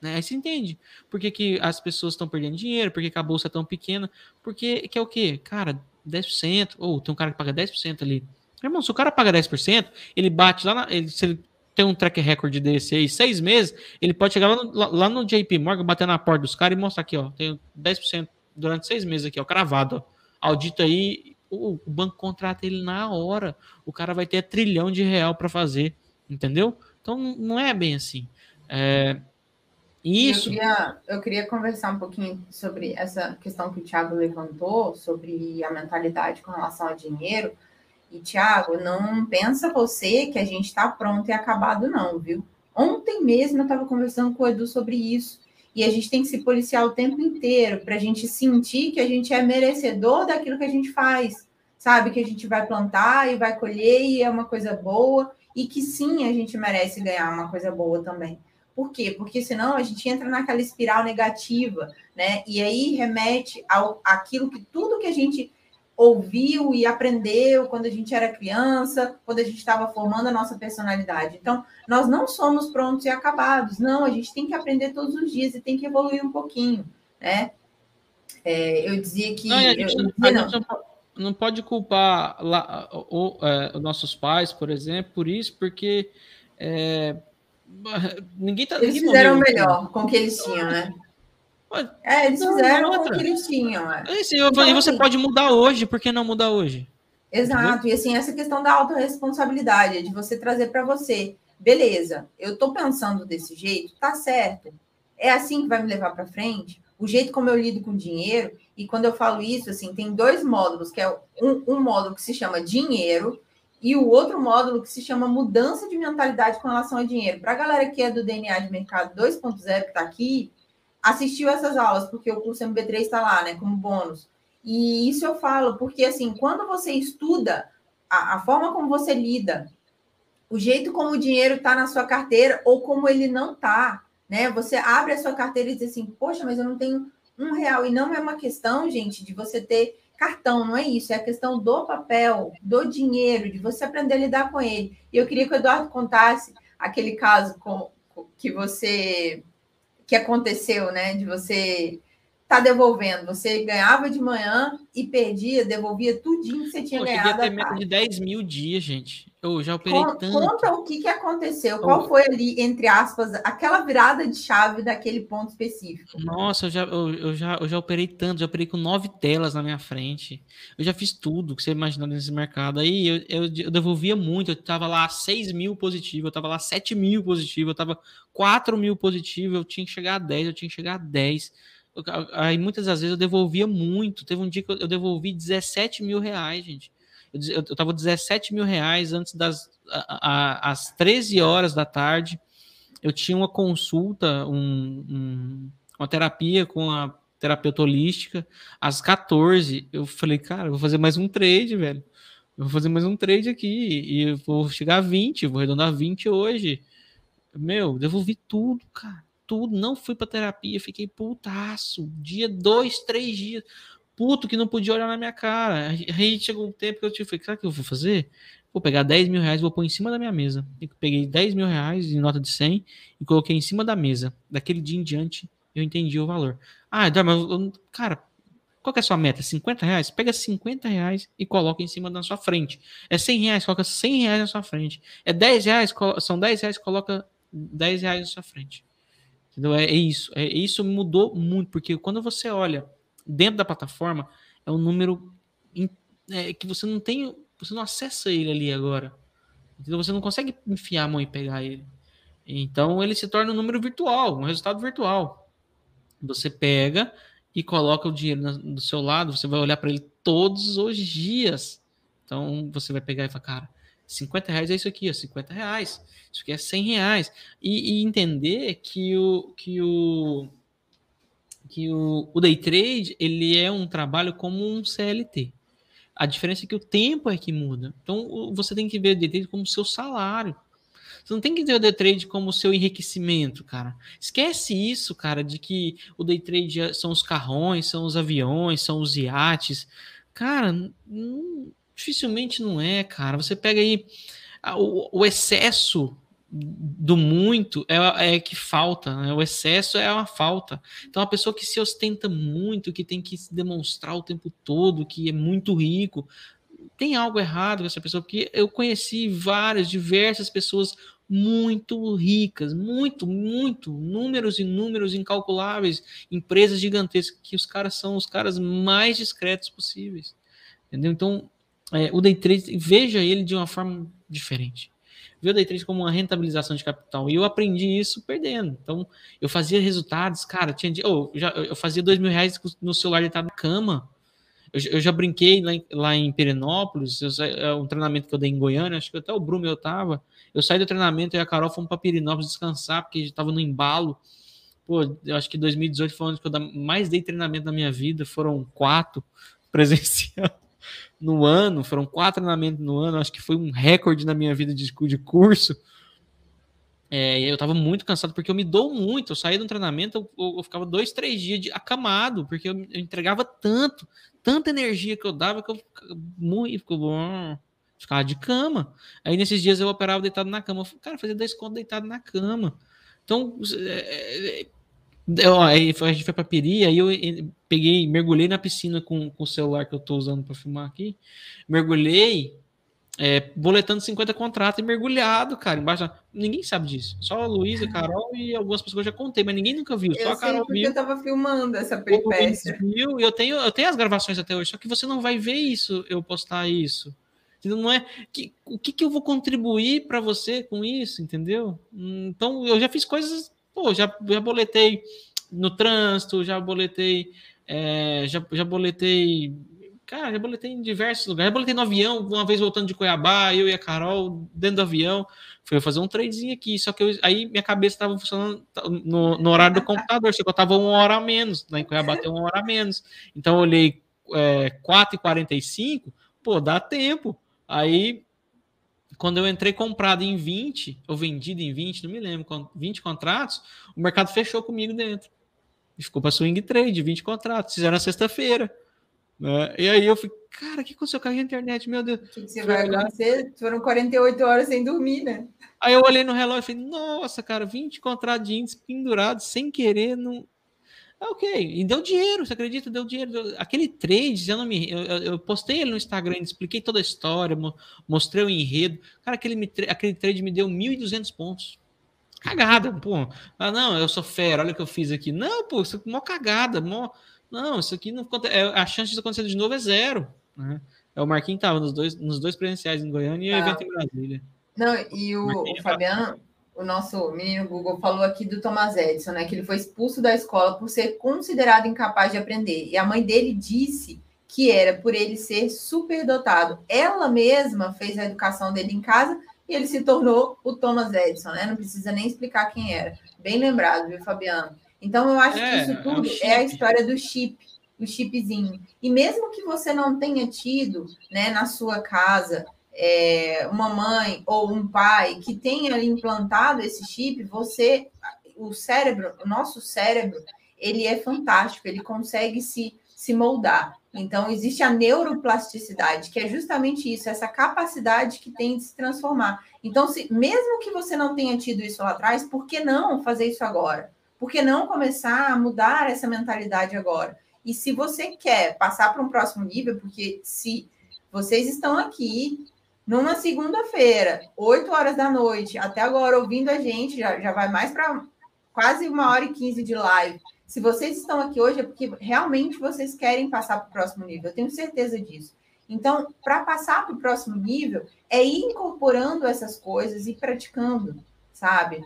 né? Aí você entende por que, que as pessoas estão perdendo dinheiro, por que, que a bolsa é tão pequena, porque que é o quê? Cara, 10%, ou tem um cara que paga 10% ali. Irmão, se o cara paga 10%, ele bate lá na, ele, se ele tem um track record desse aí, seis meses, ele pode chegar lá no, lá no JP Morgan, bater na porta dos caras e mostrar aqui, ó, tenho 10% durante seis meses aqui, ó, cravado, ó. Audita aí, o, o, banco contrata ele na hora. O cara vai ter trilhão de real para fazer, entendeu? Então não é bem assim. É, isso. Eu queria, eu queria conversar um pouquinho sobre essa questão que o Thiago levantou, sobre a mentalidade com relação ao dinheiro e, Tiago, não pensa você que a gente está pronto e acabado, não, viu? Ontem mesmo eu estava conversando com o Edu sobre isso. E a gente tem que se policiar o tempo inteiro para a gente sentir que a gente é merecedor daquilo que a gente faz. Sabe? Que a gente vai plantar e vai colher e é uma coisa boa. E que sim, a gente merece ganhar uma coisa boa também. Por quê? Porque senão a gente entra naquela espiral negativa, né? E aí remete ao aquilo que tudo que a gente ouviu e aprendeu quando a gente era criança, quando a gente estava formando a nossa personalidade. Então, nós não somos prontos e acabados. Não, a gente tem que aprender todos os dias e tem que evoluir um pouquinho, né? É, eu dizia que. Não, gente, eu, eu não. não. pode culpar lá, o, é, os nossos pais, por exemplo, por isso, porque é, ninguém tá. Eles ninguém fizeram melhor com o que eles tinham, né? É, eles fizeram com o que eles tinham. É. É, sim, eu então, você assim, pode mudar hoje, por que não mudar hoje? Exato, e assim, essa questão da autorresponsabilidade, de você trazer para você, beleza, eu estou pensando desse jeito, tá certo, é assim que vai me levar para frente, o jeito como eu lido com dinheiro, e quando eu falo isso, assim, tem dois módulos, que é um, um módulo que se chama dinheiro, e o outro módulo que se chama mudança de mentalidade com relação ao dinheiro. Para a galera que é do DNA de mercado 2.0 que está aqui, assistiu essas aulas, porque o curso MB3 está lá, né, como bônus. E isso eu falo, porque assim, quando você estuda a, a forma como você lida, o jeito como o dinheiro está na sua carteira ou como ele não está, né? Você abre a sua carteira e diz assim, poxa, mas eu não tenho um real. E não é uma questão, gente, de você ter cartão, não é isso, é a questão do papel, do dinheiro, de você aprender a lidar com ele. E eu queria que o Eduardo contasse aquele caso com, que você que aconteceu, né? De você tá devolvendo. Você ganhava de manhã e perdia, devolvia tudinho que você tinha Pô, ganhado. Ter medo de 10 mil dias, gente. Eu já operei Con tanto. Conta o que, que aconteceu. Qual foi ali, entre aspas, aquela virada de chave daquele ponto específico? Nossa, eu já, eu, eu já, eu já operei tanto, já operei com nove telas na minha frente. Eu já fiz tudo que você imaginou nesse mercado. Aí eu, eu, eu devolvia muito. Eu tava lá 6 mil positivo, eu tava lá 7 mil positivo, eu tava 4 mil positivo, eu tinha que chegar a 10, eu tinha que chegar a 10. Aí muitas das vezes eu devolvia muito. Teve um dia que eu devolvi 17 mil reais, gente. Eu, eu tava 17 mil reais antes das a, a, às 13 horas da tarde. Eu tinha uma consulta, um, um, uma terapia com a terapeuta holística. Às 14, eu falei, cara, eu vou fazer mais um trade, velho. Eu vou fazer mais um trade aqui e vou chegar a 20, vou arredondar 20 hoje. Meu, devolvi tudo, cara tudo, não fui para terapia, fiquei putaço, dia, dois, três dias, puto que não podia olhar na minha cara. Aí chegou um tempo que eu tive, sabe o que eu vou fazer? Vou pegar 10 mil reais, vou pôr em cima da minha mesa. Eu peguei 10 mil reais em nota de 100 e coloquei em cima da mesa. Daquele dia em diante, eu entendi o valor. Ah, mas, cara, qual é a sua meta? 50 reais? Pega 50 reais e coloca em cima da sua frente. É 100 reais, coloca 100 reais na sua frente. É 10 reais, são 10 reais, coloca 10 reais na sua frente. Entendeu? É, é isso. É, isso mudou muito, porque quando você olha dentro da plataforma, é um número é, que você não tem, você não acessa ele ali agora. Entendeu? Você não consegue enfiar a mão e pegar ele. Então ele se torna um número virtual, um resultado virtual. Você pega e coloca o dinheiro do seu lado, você vai olhar para ele todos os dias. Então você vai pegar e falar, cara, 50 reais é isso aqui, ó, 50 reais. Isso aqui é 100 reais. E, e entender que o, que o que o, o day trade ele é um trabalho como um CLT. A diferença é que o tempo é que muda. Então você tem que ver o day trade como seu salário. Você não tem que ver o day trade como seu enriquecimento, cara. Esquece isso, cara, de que o day trade são os carrões, são os aviões, são os iates. Cara, não, Dificilmente não é, cara. Você pega aí o, o excesso do muito é, é que falta, né? o excesso é uma falta. Então, a pessoa que se ostenta muito, que tem que se demonstrar o tempo todo, que é muito rico, tem algo errado com essa pessoa, porque eu conheci várias, diversas pessoas muito ricas, muito, muito, números e números incalculáveis, empresas gigantescas, que os caras são os caras mais discretos possíveis. Entendeu? Então, é, o day trade, veja ele de uma forma diferente. Vê o day trade como uma rentabilização de capital. E eu aprendi isso perdendo. Então, eu fazia resultados, cara, tinha oh, eu, já, eu fazia dois mil reais no celular deitado na cama. Eu, eu já brinquei lá em, lá em eu, é um treinamento que eu dei em Goiânia, acho que até o Bruno eu tava. Eu saí do treinamento e a Carol fomos para Perinópolis descansar, porque estava no embalo. Pô, eu acho que 2018 foi o ano que eu mais dei treinamento na minha vida, foram quatro presenciais no ano, foram quatro treinamentos no ano, acho que foi um recorde na minha vida de, de curso. É, eu tava muito cansado porque eu me dou muito. Eu saía do treinamento, eu, eu ficava dois, três dias de acamado, porque eu, eu, entregava tanto, tanta energia que eu dava que eu muito, ficava de cama. Aí nesses dias eu operava deitado na cama. Eu, cara, fazia 10 contos deitado na cama. Então, é, é eu, aí a gente foi pra Peri, aí eu peguei, mergulhei na piscina com, com o celular que eu tô usando para filmar aqui. Mergulhei, é, boletando 50 contratos e mergulhado, cara, embaixo. Ninguém sabe disso. Só a Luísa, Carol e algumas pessoas que eu já contei, mas ninguém nunca viu. Eu só a Carol porque viu. eu tava filmando essa peripécia. Viu, eu tenho, eu tenho as gravações até hoje, só que você não vai ver isso, eu postar isso. Não é que, o que, que eu vou contribuir para você com isso, entendeu? Então eu já fiz coisas Pô, já, já boletei no trânsito, já boletei, é, já, já boletei, cara, já boletei em diversos lugares. Já boletei no avião, uma vez voltando de Cuiabá, eu e a Carol dentro do avião. Fui fazer um tradezinho aqui, só que eu, aí minha cabeça estava funcionando no, no, horário do computador, só que eu estava uma hora a menos, lá em Cuiabá tem uma hora a menos. Então eu olhei é, 4h45, pô, dá tempo. Aí quando eu entrei comprado em 20, ou vendido em 20, não me lembro, 20 contratos, o mercado fechou comigo dentro. E ficou para swing trade, 20 contratos. Fizeram na sexta-feira. Né? E aí eu falei, cara, o que aconteceu com a internet? Meu Deus. O que, que você vai acontecer? Foram 48 horas sem dormir, né? Aí eu olhei no relógio e falei, nossa, cara, 20 contratos de índice pendurados sem querer, não, ok, e deu dinheiro, você acredita? Deu dinheiro. Aquele trade, eu, não me, eu, eu postei ele no Instagram, expliquei toda a história, mostrei o enredo. Cara, aquele, aquele trade me deu 1.200 pontos. Cagada, pô. Ah, não, eu sou fera, olha o que eu fiz aqui. Não, pô, isso é mó cagada. Mó... Não, isso aqui não é, A chance de acontecer de novo é zero. Né? É, o Marquinhos estava nos dois, nos dois presenciais em Goiânia e o evento em Brasília. Não, e o, o Fabiano, o nosso menino Google falou aqui do Thomas Edison, né? Que ele foi expulso da escola por ser considerado incapaz de aprender. E a mãe dele disse que era por ele ser superdotado. Ela mesma fez a educação dele em casa e ele se tornou o Thomas Edison, né? Não precisa nem explicar quem era. Bem lembrado, viu, Fabiano? Então, eu acho é, que isso tudo é, é a história do chip, o chipzinho. E mesmo que você não tenha tido, né, na sua casa, é, uma mãe ou um pai que tenha implantado esse chip, você, o cérebro, o nosso cérebro, ele é fantástico, ele consegue se, se moldar. Então, existe a neuroplasticidade, que é justamente isso, essa capacidade que tem de se transformar. Então, se, mesmo que você não tenha tido isso lá atrás, por que não fazer isso agora? Por que não começar a mudar essa mentalidade agora? E se você quer passar para um próximo nível, porque se vocês estão aqui numa segunda-feira, 8 horas da noite, até agora ouvindo a gente, já, já vai mais para quase uma hora e quinze de live. Se vocês estão aqui hoje é porque realmente vocês querem passar para o próximo nível, eu tenho certeza disso. Então, para passar para o próximo nível, é ir incorporando essas coisas e praticando, sabe?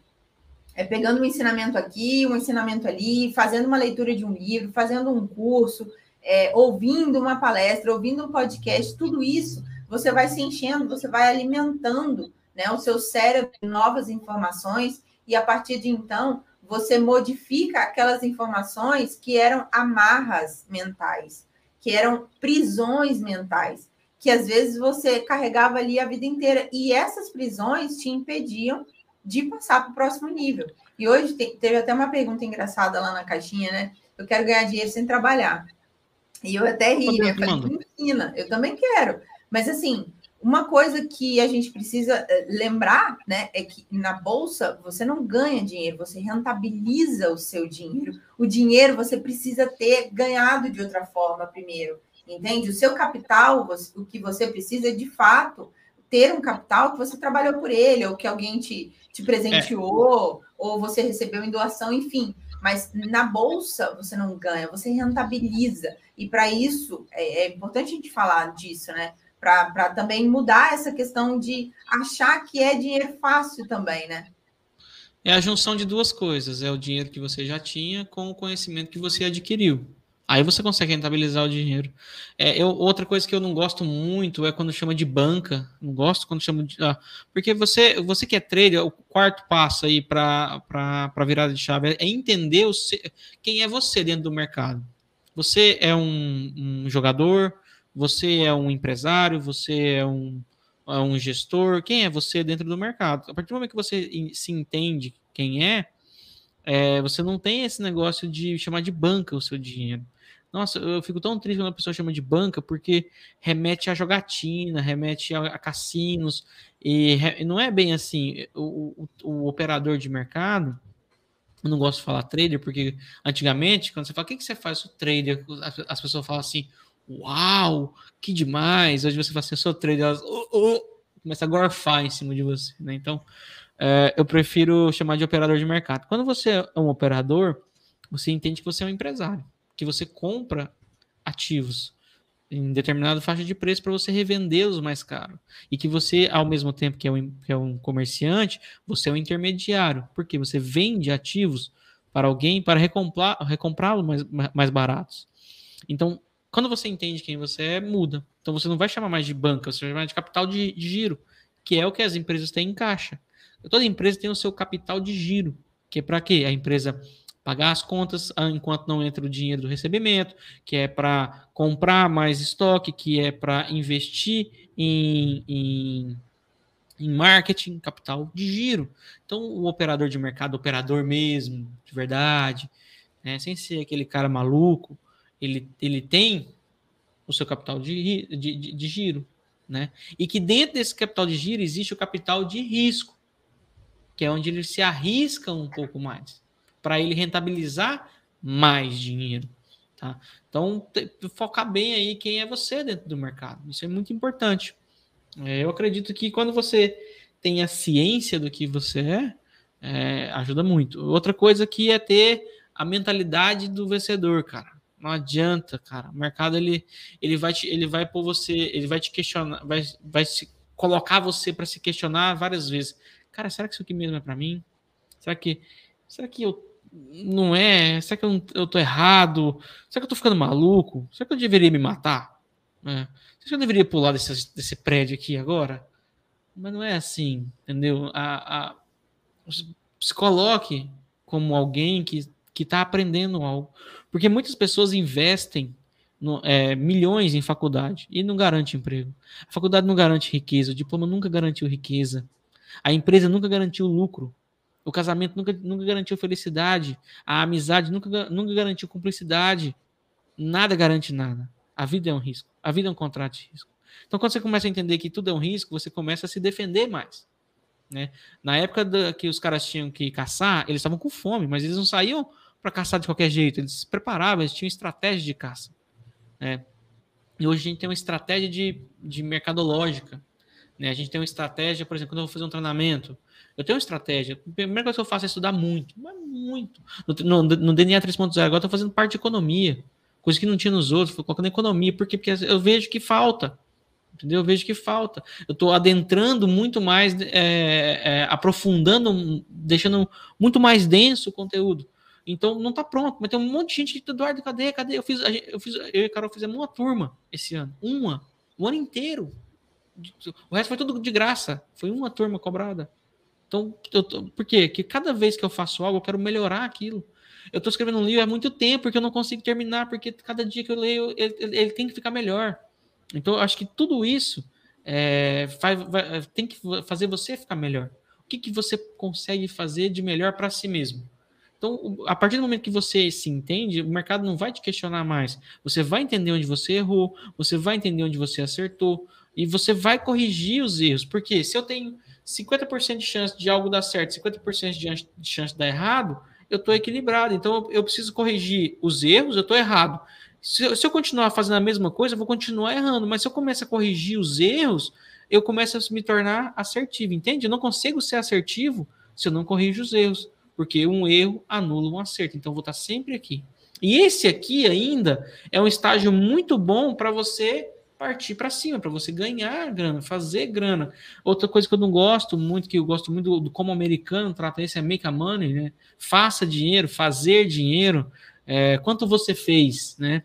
É pegando um ensinamento aqui, um ensinamento ali, fazendo uma leitura de um livro, fazendo um curso, é, ouvindo uma palestra, ouvindo um podcast, tudo isso você vai se enchendo, você vai alimentando né, o seu cérebro de novas informações, e a partir de então você modifica aquelas informações que eram amarras mentais, que eram prisões mentais, que às vezes você carregava ali a vida inteira, e essas prisões te impediam de passar para o próximo nível. E hoje tem, teve até uma pergunta engraçada lá na caixinha, né? Eu quero ganhar dinheiro sem trabalhar. E eu até ri, né? Eu falei, ensina, eu também quero. Mas assim, uma coisa que a gente precisa eh, lembrar, né, é que na bolsa você não ganha dinheiro, você rentabiliza o seu dinheiro. O dinheiro você precisa ter ganhado de outra forma primeiro, entende? O seu capital, o que você precisa é de fato ter um capital que você trabalhou por ele, ou que alguém te, te presenteou, é. ou você recebeu em doação, enfim. Mas na bolsa você não ganha, você rentabiliza. E para isso é, é importante a gente falar disso, né? Para também mudar essa questão de achar que é dinheiro fácil também, né? É a junção de duas coisas: é o dinheiro que você já tinha com o conhecimento que você adquiriu. Aí você consegue rentabilizar o dinheiro. É, eu, outra coisa que eu não gosto muito é quando chama de banca. Não gosto quando chama de. Ah, porque você, você que é trader, o quarto passo aí para virada de chave é entender o, quem é você dentro do mercado. Você é um, um jogador, você é um empresário, você é um, é um gestor, quem é você dentro do mercado. A partir do momento que você se entende quem é, é, você não tem esse negócio de chamar de banca o seu dinheiro. Nossa, eu fico tão triste quando a pessoa chama de banca, porque remete a jogatina, remete a, a cassinos, e re, não é bem assim. O, o, o, operador de mercado, eu não gosto de falar trader, porque antigamente, quando você fala, o que, que você faz? Sou trader, as, as, pessoas falam assim, uau, que demais. Hoje você fala assim, eu sou trader, elas oh, oh, começa a gorfar em cima de você, né? Então, é, eu prefiro chamar de operador de mercado. Quando você é um operador, você entende que você é um empresário que você compra ativos em determinada faixa de preço para você revendê-los mais caro. E que você, ao mesmo tempo que é, um, que é um comerciante, você é um intermediário, porque você vende ativos para alguém para recomprá-los mais, mais baratos. Então, quando você entende quem você é, muda. Então, você não vai chamar mais de banca, você vai chamar de capital de, de giro, que é o que as empresas têm em caixa. Toda empresa tem o seu capital de giro, que é para quê? A empresa pagar as contas ah, enquanto não entra o dinheiro do recebimento, que é para comprar mais estoque, que é para investir em, em, em, marketing, capital de giro. Então, o operador de mercado, operador mesmo, de verdade, né, sem ser aquele cara maluco, ele, ele tem o seu capital de, de, de, de giro. Né? E que dentro desse capital de giro existe o capital de risco, que é onde ele se arrisca um pouco mais para ele rentabilizar mais dinheiro. Tá? Então, focar bem aí quem é você dentro do mercado. Isso é muito importante. É, eu acredito que quando você tem a ciência do que você é, é, ajuda muito. Outra coisa que é ter a mentalidade do vencedor, cara. Não adianta, cara. O mercado ele, ele vai te, ele vai por você, ele vai te questionar, vai, vai se colocar você para se questionar várias vezes. Cara, será que isso aqui mesmo é para mim? Será que será que eu não é? Será que eu, eu tô errado? Será que eu tô ficando maluco? Será que eu deveria me matar? É. Será que eu deveria pular desse, desse prédio aqui agora? Mas não é assim, entendeu? A, a, se coloque como alguém que está aprendendo algo. Porque muitas pessoas investem no, é, milhões em faculdade e não garante emprego. A faculdade não garante riqueza, o diploma nunca garantiu riqueza. A empresa nunca garantiu lucro. O casamento nunca, nunca garantiu felicidade. A amizade nunca, nunca garantiu cumplicidade. Nada garante nada. A vida é um risco. A vida é um contrato de risco. Então, quando você começa a entender que tudo é um risco, você começa a se defender mais. Né? Na época da, que os caras tinham que caçar, eles estavam com fome, mas eles não saíam para caçar de qualquer jeito. Eles se preparavam, eles tinham estratégia de caça. Né? E hoje a gente tem uma estratégia de, de mercadológica. Né? A gente tem uma estratégia, por exemplo, quando eu vou fazer um treinamento, eu tenho uma estratégia. A primeira coisa que eu faço é estudar muito, mas muito. No, no, no DNA 3.0, agora estou fazendo parte de economia, coisa que não tinha nos outros, colocando economia, porque, porque eu vejo que falta. Entendeu? Eu vejo que falta. Eu estou adentrando muito mais, é, é, aprofundando, deixando muito mais denso o conteúdo. Então não está pronto, mas tem um monte de gente, Eduardo, cadê? Cadê? Eu fiz, eu fiz, eu e a Carol fizemos uma turma esse ano. Uma. O ano inteiro. O resto foi tudo de graça. Foi uma turma cobrada. Então, eu tô, por quê? Porque cada vez que eu faço algo, eu quero melhorar aquilo. Eu estou escrevendo um livro há muito tempo, porque eu não consigo terminar, porque cada dia que eu leio, ele, ele, tem que ficar melhor. Então, eu acho que tudo isso é, vai, tem que fazer você ficar melhor. O que, que você consegue fazer de melhor para si mesmo? Então, a partir do momento que você se entende, o mercado não vai te questionar mais. Você vai entender onde você errou, você vai entender onde você acertou, e você vai corrigir os erros. Porque se eu tenho 50% de chance de algo dar certo, 50% de chance de dar errado, eu estou equilibrado. Então eu preciso corrigir os erros, eu estou errado. Se eu, se eu, continuar fazendo a mesma coisa, eu vou continuar errando. Mas se eu começar a corrigir os erros, eu começo a me tornar assertivo, entende? Eu não consigo ser assertivo se eu não corrijo os erros, porque um erro anula um acerto. Então vou estar sempre aqui. E esse aqui ainda é um estágio muito bom para você partir para cima, para você ganhar grana, fazer grana. Outra coisa que eu não gosto muito, que eu gosto muito do, do como o americano trata isso, é make a money, né? Faça dinheiro, fazer dinheiro. É, quanto você fez, né?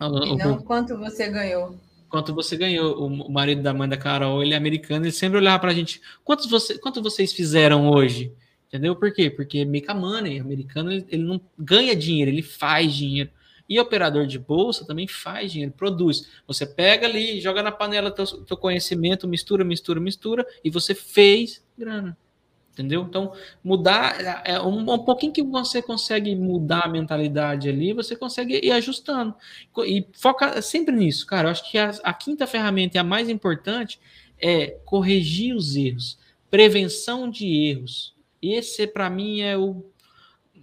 E não o, quanto você ganhou. Quanto você ganhou. O marido da Amanda Carol, ele é americano, ele sempre olhava para a gente. Quantos você, quanto vocês fizeram hoje? Entendeu? Por quê? Porque make money, americano, ele, ele não ganha dinheiro, ele faz dinheiro. E operador de bolsa também faz dinheiro, produz. Você pega ali, joga na panela teu, teu conhecimento, mistura, mistura, mistura, e você fez grana. Entendeu? Então, mudar é, é um, um pouquinho que você consegue mudar a mentalidade ali, você consegue ir ajustando. E foca sempre nisso, cara. Eu acho que a, a quinta ferramenta e a mais importante é corrigir os erros, prevenção de erros. Esse, para mim, é o.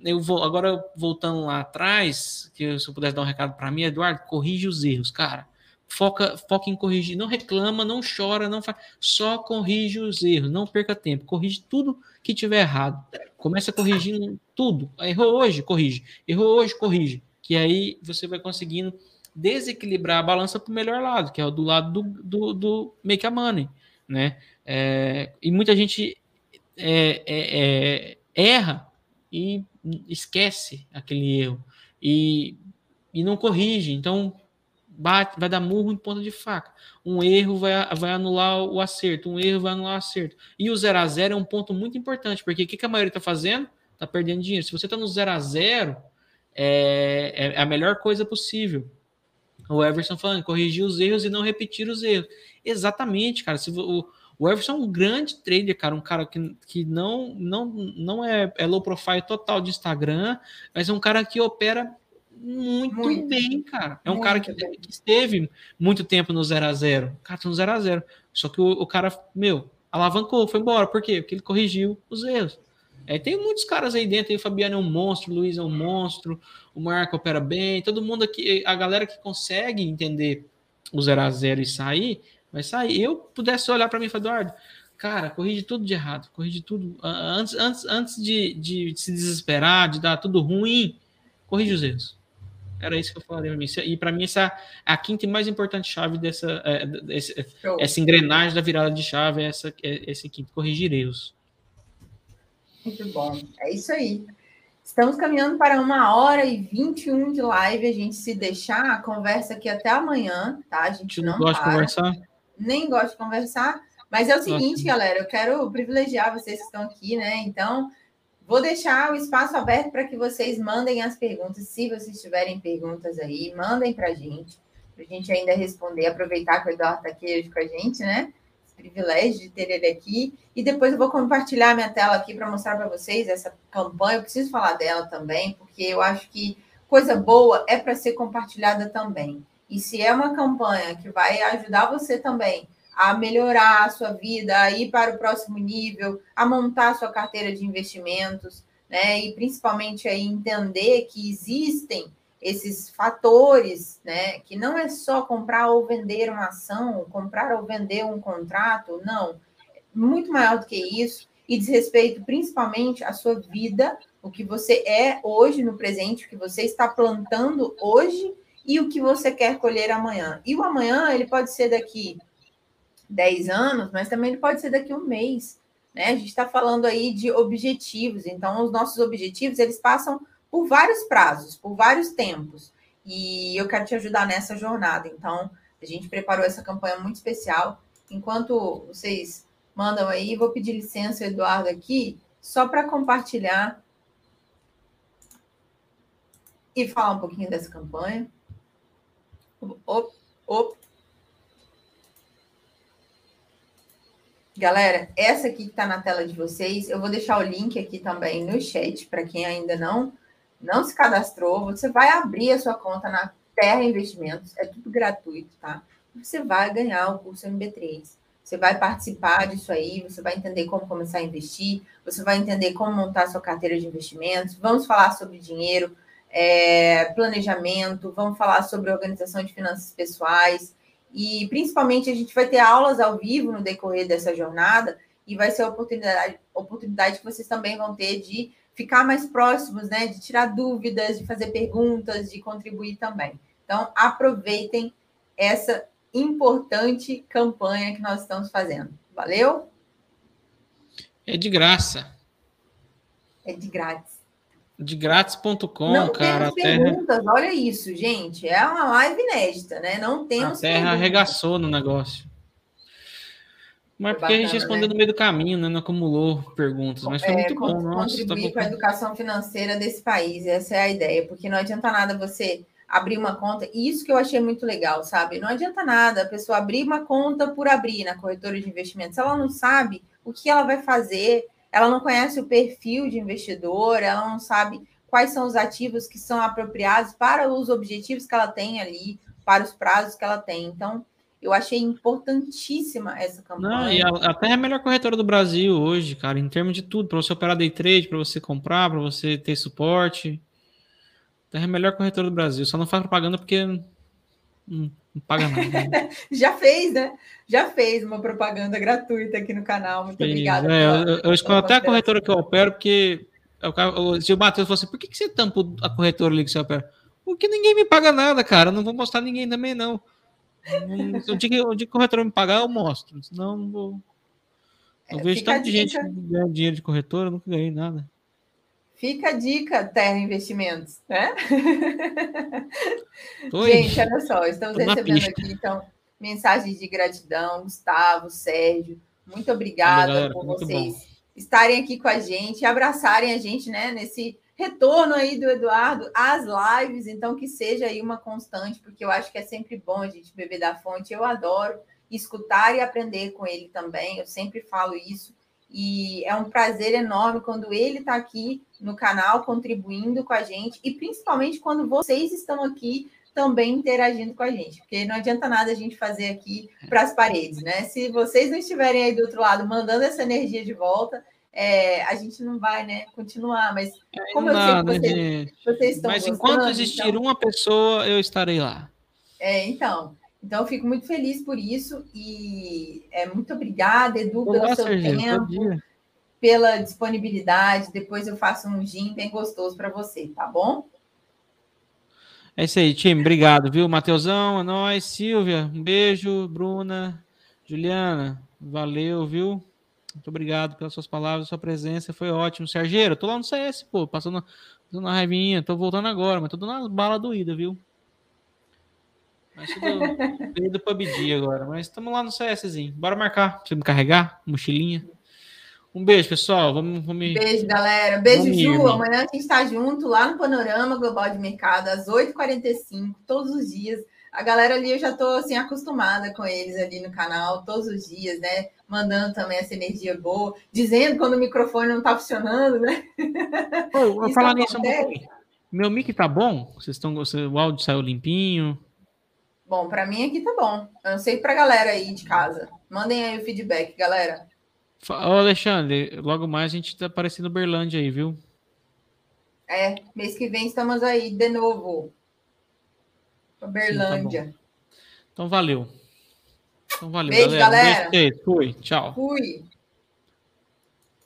Eu vou agora voltando lá atrás, que se eu pudesse dar um recado para mim, Eduardo, corrige os erros, cara foca, foca em corrigir, não reclama, não chora, não faz, só corrige os erros, não perca tempo, corrige tudo que tiver errado. Começa corrigindo tudo. Errou hoje, corrige. Errou hoje, corrige. Que aí você vai conseguindo desequilibrar a balança para o melhor lado, que é o do lado do, do, do make a money, né? É, e muita gente é, é, é erra e esquece aquele erro e, e não corrige. Então bate, vai dar murro em ponta de faca. Um erro vai, vai anular o acerto, um erro vai anular o acerto. E o 0 a 0 é um ponto muito importante, porque o que, que a maioria está fazendo? Está perdendo dinheiro. Se você está no 0 a 0 é, é, a melhor coisa possível. O Everson falando, corrigir os erros e não repetir os erros. Exatamente, cara. Se o, o Everson é um grande trader, cara, um cara que, que não, não, não é, é low profile total de Instagram, mas é um cara que opera muito, muito, bem, cara. É um cara que, que, esteve muito tempo no 0 a 0 Cara, tá no 0 a 0 Só que o, o, cara, meu, alavancou, foi embora. Por quê? Porque ele corrigiu os erros. É, tem muitos caras aí dentro. Aí, o Fabiano é um monstro, o Luiz é um monstro, o Marco opera bem. Todo mundo aqui, a galera que consegue entender o 0 a 0 e sair, vai sair. Eu pudesse olhar para mim e falar, Eduardo, cara, corrige tudo de errado, corrige tudo. Antes, antes, antes de, de se desesperar, de dar tudo ruim, corrige os erros. Era isso que eu falaria para mim. E para mim, essa é a quinta e mais importante chave dessa é, desse, essa engrenagem da virada de chave, é essa, é, esse quinto, corrigir erros. Muito bom. É isso aí. Estamos caminhando para uma hora e 21 de live. A gente se deixar, a conversa aqui até amanhã, tá? A gente não, não gosta de conversar? Nem gosta de conversar. Mas é o seguinte, galera, eu quero privilegiar vocês que estão aqui, né? Então, Vou deixar o espaço aberto para que vocês mandem as perguntas. Se vocês tiverem perguntas aí, mandem para a gente, para a gente ainda responder. Aproveitar que o Eduardo está aqui hoje com a gente, né? Esse privilégio de ter ele aqui. E depois eu vou compartilhar minha tela aqui para mostrar para vocês essa campanha. Eu preciso falar dela também, porque eu acho que coisa boa é para ser compartilhada também. E se é uma campanha que vai ajudar você também a melhorar a sua vida, a ir para o próximo nível, a montar a sua carteira de investimentos, né? E principalmente aí entender que existem esses fatores, né? Que não é só comprar ou vender uma ação, comprar ou vender um contrato, não. Muito maior do que isso e diz respeito principalmente à sua vida, o que você é hoje no presente, o que você está plantando hoje e o que você quer colher amanhã. E o amanhã ele pode ser daqui 10 anos, mas também ele pode ser daqui um mês. Né? A gente está falando aí de objetivos, então os nossos objetivos eles passam por vários prazos, por vários tempos. E eu quero te ajudar nessa jornada. Então, a gente preparou essa campanha muito especial. Enquanto vocês mandam aí, vou pedir licença, Eduardo, aqui, só para compartilhar e falar um pouquinho dessa campanha. Op, op. Galera, essa aqui que está na tela de vocês, eu vou deixar o link aqui também no chat para quem ainda não não se cadastrou. Você vai abrir a sua conta na Terra Investimentos, é tudo gratuito, tá? Você vai ganhar o curso MB3. Você vai participar disso aí, você vai entender como começar a investir, você vai entender como montar sua carteira de investimentos. Vamos falar sobre dinheiro, é, planejamento, vamos falar sobre organização de finanças pessoais, e principalmente a gente vai ter aulas ao vivo no decorrer dessa jornada e vai ser a oportunidade, oportunidade que vocês também vão ter de ficar mais próximos, né? De tirar dúvidas, de fazer perguntas, de contribuir também. Então, aproveitem essa importante campanha que nós estamos fazendo. Valeu? É de graça. É de grátis de grátis.com, não cara. Temos perguntas, terra... olha isso, gente. É uma live inédita, né? Não temos. A terra perguntas. arregaçou no negócio. Mas porque bacana, a gente respondeu né? no meio do caminho, né? Não acumulou perguntas, mas foi é, muito bom. Nossa, contribuir tá com a educação financeira desse país, essa é a ideia, porque não adianta nada você abrir uma conta. E isso que eu achei muito legal, sabe? Não adianta nada a pessoa abrir uma conta por abrir na corretora de investimentos. Se ela não sabe o que ela vai fazer, ela não conhece o perfil de investidor, ela não sabe quais são os ativos que são apropriados para os objetivos que ela tem ali, para os prazos que ela tem. Então, eu achei importantíssima essa campanha. Não, e a, até é a melhor corretora do Brasil hoje, cara, em termos de tudo, para você operar day trade, para você comprar, para você ter suporte. É a melhor corretora do Brasil. Só não faz propaganda porque não, não paga nada. Né? Já fez, né? Já fez uma propaganda gratuita aqui no canal. Muito obrigada. É, pela, eu, eu escolho até a corretora que eu opero, porque se o Matheus falou assim, por que, que você tampa a corretora ali que você opera? Porque ninguém me paga nada, cara. Não vou mostrar ninguém também, não. O dia que o dia que o corretor me pagar, eu mostro. Senão não vou. Eu é, vejo tanta gente ganhando dinheiro de corretora, eu nunca ganhei nada. Fica a dica, Terra Investimentos, né? gente, olha só, estamos recebendo aqui, então, mensagens de gratidão, Gustavo, Sérgio, muito obrigada galera, por vocês bom. estarem aqui com a gente, abraçarem a gente, né, nesse retorno aí do Eduardo às lives, então que seja aí uma constante, porque eu acho que é sempre bom a gente beber da fonte. Eu adoro escutar e aprender com ele também, eu sempre falo isso. E é um prazer enorme quando ele está aqui no canal contribuindo com a gente e principalmente quando vocês estão aqui também interagindo com a gente, porque não adianta nada a gente fazer aqui para as paredes, né? Se vocês não estiverem aí do outro lado mandando essa energia de volta, é, a gente não vai né, continuar, mas como eu sei que vocês, de... vocês estão Mas enquanto gostando, existir então... uma pessoa, eu estarei lá. É, então. Então, eu fico muito feliz por isso e é, muito obrigada, Edu, pelo Olá, seu Serginho, tempo, pela disponibilidade. Depois eu faço um gin bem gostoso para você, tá bom? É isso aí, time. Obrigado, viu? Mateusão, é nóis. Silvia, um beijo. Bruna, Juliana, valeu, viu? Muito obrigado pelas suas palavras, sua presença, foi ótimo. Sergeiro, tô lá no CS, pô, passando, passando uma raivinha, tô voltando agora, mas tô dando bala doída, viu? Mas tudo do PUBG agora, mas estamos lá no CSzinho. Bora marcar, pra me carregar, mochilinha. Um beijo, pessoal. Vamos, vamos... Beijo, galera. Beijo, vamos Ju. Ir, Amanhã a gente está junto lá no Panorama Global de Mercado, às 8h45, todos os dias. A galera ali, eu já estou assim, acostumada com eles ali no canal, todos os dias, né? Mandando também essa energia boa, dizendo quando o microfone não está funcionando, né? Pô, vou falar nisso um pouquinho. Meu mic tá bom? Vocês estão. O áudio saiu limpinho? Bom, para mim aqui tá bom. Eu não sei para galera aí de casa. Mandem aí o feedback, galera. Ô, Alexandre, logo mais a gente tá aparecendo Berlândia aí, viu? É, mês que vem estamos aí de novo. Berlândia. Sim, tá então valeu. Então valeu, Beijo, galera. galera. Beijo, fui. Tchau. Fui.